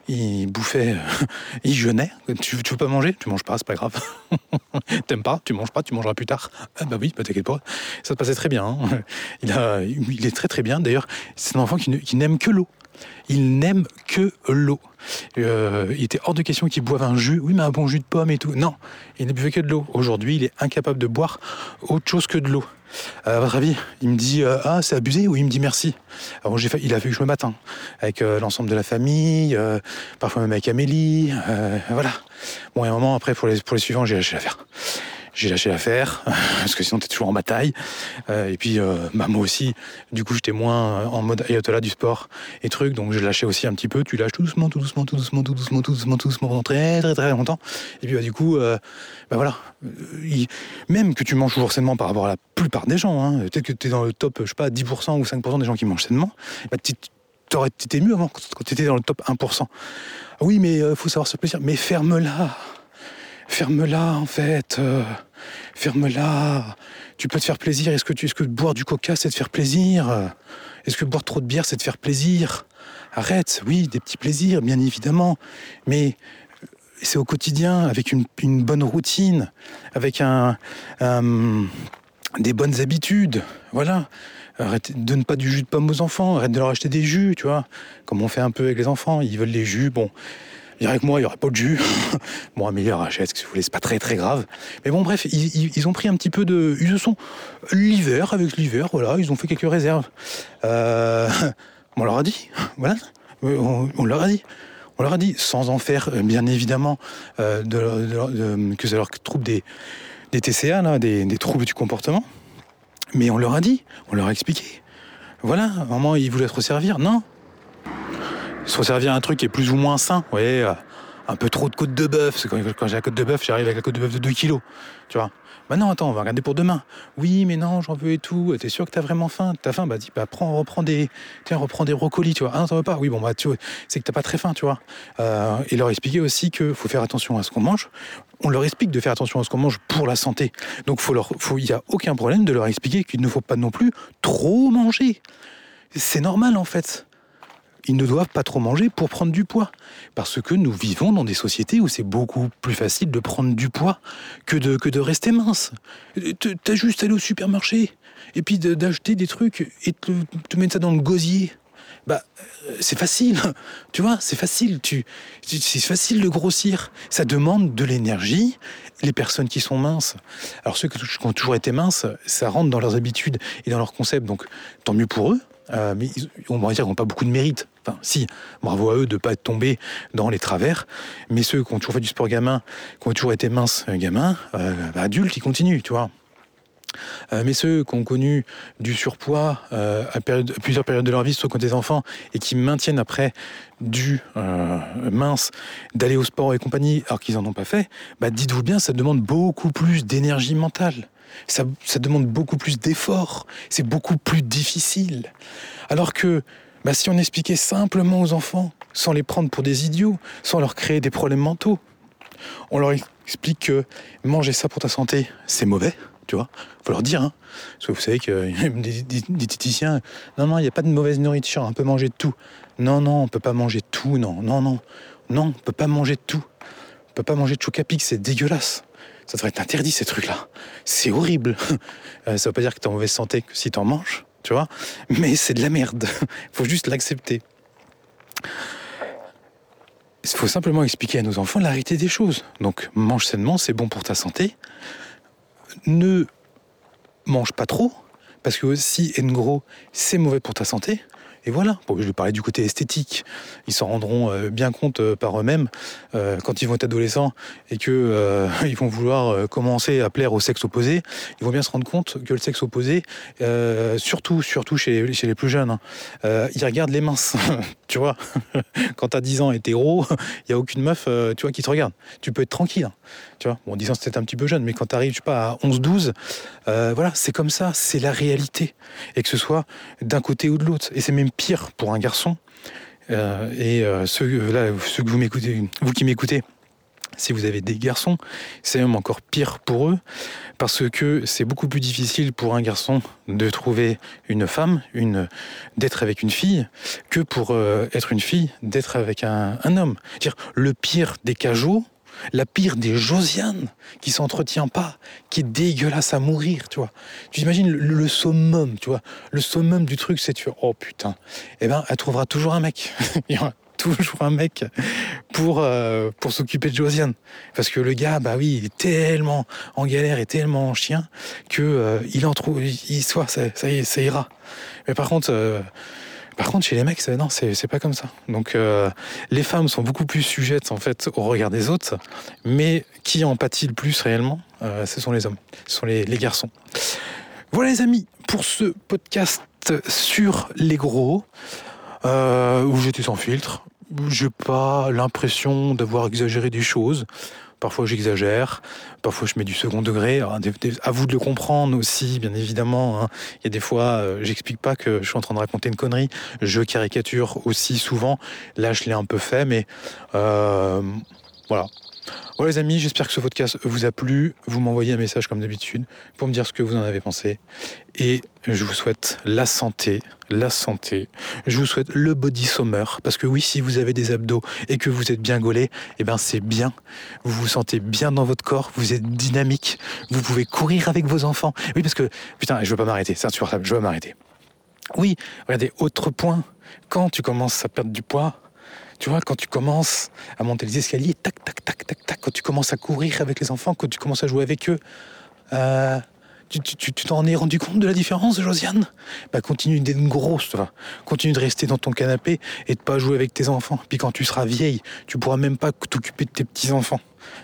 [SPEAKER 1] Il bouffait, il jeûnait. Tu, veux pas manger? Tu manges pas, c'est pas grave. T'aimes pas? Tu manges pas, tu mangeras plus tard. Ah bah oui, bah t'inquiète pas. Ça se passait très bien. Hein. Il est très très bien. D'ailleurs, c'est un enfant qui n'aime que l'eau. Il n'aime que l'eau. Euh, il était hors de question qu'il boive un jus. Oui, mais un bon jus de pomme et tout. Non, il ne buvait que de l'eau. Aujourd'hui, il est incapable de boire autre chose que de l'eau. Euh, à votre avis, il me dit euh, Ah, c'est abusé ou il me dit merci Alors, fait, il a fait que je me batte avec l'ensemble de la famille, parfois même avec Amélie. voilà. Bon, et un moment, après, pour les, pour les suivants, j'ai lâché l'affaire j'ai lâché l'affaire, parce que sinon t'es toujours en bataille. Euh, et puis euh, bah, moi aussi, du coup j'étais moins en mode ayatollah du sport et trucs, donc j'ai lâché aussi un petit peu. Tu lâches tout doucement, tout doucement, tout doucement, tout doucement, tout doucement, tout doucement pendant très très très longtemps. Et puis bah, du coup, euh, bah voilà, même que tu manges toujours sainement par rapport à la plupart des gens, hein, peut-être que tu es dans le top, je sais pas, 10% ou 5% des gens qui mangent sainement, bah, été mieux avant quand tu étais dans le top 1%. Oui, mais il faut savoir se plaisir. Mais ferme-la ferme-la en fait, euh, ferme-la. Tu peux te faire plaisir. Est-ce que, tu, est-ce que boire du coca, c'est te faire plaisir? Est-ce que boire trop de bière, c'est te faire plaisir? Arrête, oui, des petits plaisirs, bien évidemment. Mais c'est au quotidien, avec une, bonne routine, avec un, des bonnes habitudes. Voilà. Arrête, donne pas du jus de pomme aux enfants, arrête de leur acheter des jus, tu vois. Comme on fait un peu avec les enfants, ils veulent les jus, bon avec moi, il n'y aurait pas de jus. bon, améliore, achète ce que vous voulez, c'est pas très très grave. Mais bon, bref, ils, ont pris un petit peu de. Ils se sont. L'hiver, avec l'hiver, voilà, ils ont fait quelques réserves. Euh, on leur a dit, voilà, on, leur a dit. On leur a dit, sans en faire, bien évidemment, euh, de, que ça leur trouve des, des TCA, là, des, troubles du comportement. Mais on leur a dit, on leur a expliqué. Voilà, à un moment, ils voulaient se resservir. Non, se resservir un truc qui est plus ou moins sain. Vous voyez, euh, un peu trop de côte de bœuf. Quand, quand j'ai la côte de bœuf, j'arrive avec la côte de bœuf de 2 kilos. Tu vois Bah non, attends, on va regarder pour demain. Oui, mais non, j'en veux et tout. T'es sûr que t'as vraiment faim? T'as faim? Bah dis, bah prends, reprends des, tiens, reprends des brocolis, tu vois. Ah non, t'en veux pas? Oui, bon, bah tu c'est que t'as pas très faim, tu vois. Euh, et leur expliquer aussi qu'il faut faire attention à ce qu'on mange. On leur explique de faire attention à ce qu'on mange pour la santé. Donc faut leur, faut, il y a aucun problème de leur expliquer qu'il ne faut pas non plus trop manger. C'est normal en fait ils ne doivent pas trop manger pour prendre du poids. Parce que nous vivons dans des sociétés où c'est beaucoup plus facile de prendre du poids que de, que de rester mince. T'as juste à aller au supermarché et puis d'acheter des trucs et te, te mettre ça dans le gosier. Bah, euh, c'est facile, tu vois, c'est facile. Tu, c'est facile de grossir. Ça demande de l'énergie. Les personnes qui sont minces, alors ceux qui ont toujours été minces, ça rentre dans leurs habitudes et dans leurs concepts. Donc, tant mieux pour eux. Euh, mais on va dire qu'ils n'ont pas beaucoup de mérite. Si, bravo à eux de ne pas être tombés dans les travers. Mais ceux qui ont toujours fait du sport gamin, qui ont toujours été minces euh, gamins, euh, bah, adultes, ils continuent, tu vois. mais ceux qui ont connu du surpoids à, plusieurs périodes de leur vie, soit quand des enfants, et qui maintiennent après du mince, d'aller au sport et compagnie, alors qu'ils n'en ont pas fait, bah dites-vous bien, ça demande beaucoup plus d'énergie mentale. Ça, demande beaucoup plus d'efforts, c'est beaucoup plus difficile. Alors que bah, si on expliquait simplement aux enfants, sans les prendre pour des idiots, sans leur créer des problèmes mentaux, on leur explique que manger ça pour ta santé, c'est mauvais, tu vois. Faut leur dire, hein. Parce que vous savez a des, diététiciens, non, non, il n'y a pas de mauvaise nourriture, on peut manger de tout. Non, non, on peut pas manger de tout, non, non, non. Non, on peut pas manger de tout. On peut pas manger de choucapic, c'est dégueulasse. Ça devrait être interdit ces trucs-là. C'est horrible. Euh, ça veut pas dire que tu es en mauvaise santé que si tu en manges. Tu vois. Mais c'est de la merde. faut juste l'accepter. Il faut simplement expliquer à nos enfants la réalité des choses. Donc, mange sainement, c'est bon pour ta santé. Ne mange pas trop, parce que aussi être gros, c'est mauvais pour ta santé. Et voilà, bon, je vais parler du côté esthétique. Ils s'en rendront euh, bien compte euh, par eux-mêmes euh, quand ils vont être adolescents et que ils vont vouloir commencer à plaire au sexe opposé. Ils vont bien se rendre compte que le sexe opposé, surtout, surtout chez, les plus jeunes, hein, ils regardent les minces. tu vois, quand t'as 10 ans hétéro, il y a aucune meuf, tu vois, qui te regarde. Tu peux être tranquille. Hein, tu vois, bon, 10 ans c'était un petit peu jeune, mais quand t'arrives, je sais pas, à 11-12, voilà, c'est comme ça, c'est la réalité. Et que ce soit d'un côté ou de l'autre. Et c'est même pire pour un garçon. Euh, et euh, ceux, là, ceux que vous m'écoutez, vous qui m'écoutez, si vous avez des garçons, c'est même encore pire pour eux, parce que c'est beaucoup plus difficile pour un garçon de trouver une femme, une, d'être avec une fille, que pour euh, être une fille, d'être avec un, un homme. Dire le pire des cajots, la pire des Josiane, qui s'entretient pas, qui est dégueulasse à mourir, tu vois. Tu imagines le, summum, tu vois. Le summum du truc, c'est tu oh putain. Eh ben, elle trouvera toujours un mec. Y aura toujours un mec pour, euh, pour s'occuper de Josiane. Parce que le gars, bah oui, il est tellement en galère et tellement en chien que euh, il en trouve, il, soit, ça, ça, ira. Mais par contre, euh, par contre, chez les mecs, non, c'est pas comme ça. Donc, euh, les femmes sont beaucoup plus sujettes en fait au regard des autres, mais qui en pâtit le plus réellement euh, Ce sont les hommes, ce sont les, garçons. Voilà les amis, pour ce podcast sur les gros, euh, où j'étais sans filtre. J'ai pas l'impression d'avoir exagéré des choses. Parfois j'exagère, parfois je mets du second degré. à vous de le comprendre aussi, bien évidemment. Hein. Il y a des fois, euh, j'explique pas que je suis en train de raconter une connerie. Je caricature aussi souvent. Là, je l'ai un peu fait, mais euh, voilà. Voilà les amis, j'espère que ce podcast vous a plu. Vous m'envoyez un message comme d'habitude pour me dire ce que vous en avez pensé. Et je vous souhaite la santé, la santé. Je vous souhaite le body summer. Parce que oui, si vous avez des abdos et que vous êtes bien gaulé, eh ben c'est bien. Vous vous sentez bien dans votre corps, vous êtes dynamique, vous pouvez courir avec vos enfants. Oui, parce que, putain, je veux pas m'arrêter, c'est insupportable, je veux m'arrêter. Oui, regardez, autre point, quand tu commences à perdre du poids, tu vois, quand tu commences à monter les escaliers, tac, tac, tac, tac, tac, quand tu commences à courir avec les enfants, quand tu commences à jouer avec eux, euh, tu t'en es rendu compte de la différence, Josiane? Bah continue d'être grosse, toi. Continue de rester dans ton canapé et de pas jouer avec tes enfants. Puis quand tu seras vieille, tu pourras même pas t'occuper de tes petits-enfants.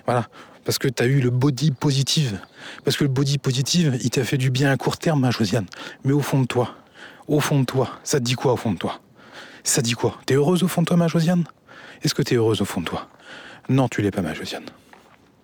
[SPEAKER 1] Voilà. Parce que tu as eu le body positive. Parce que le body positive, il t'a fait du bien à court terme, ma Josiane. Mais au fond de toi, au fond de toi, ça te dit quoi au fond de toi? Ça dit quoi? T'es heureuse au fond de toi, ma Josiane? Est-ce que t'es heureuse au fond de toi? Non, tu l'es pas, ma Josiane.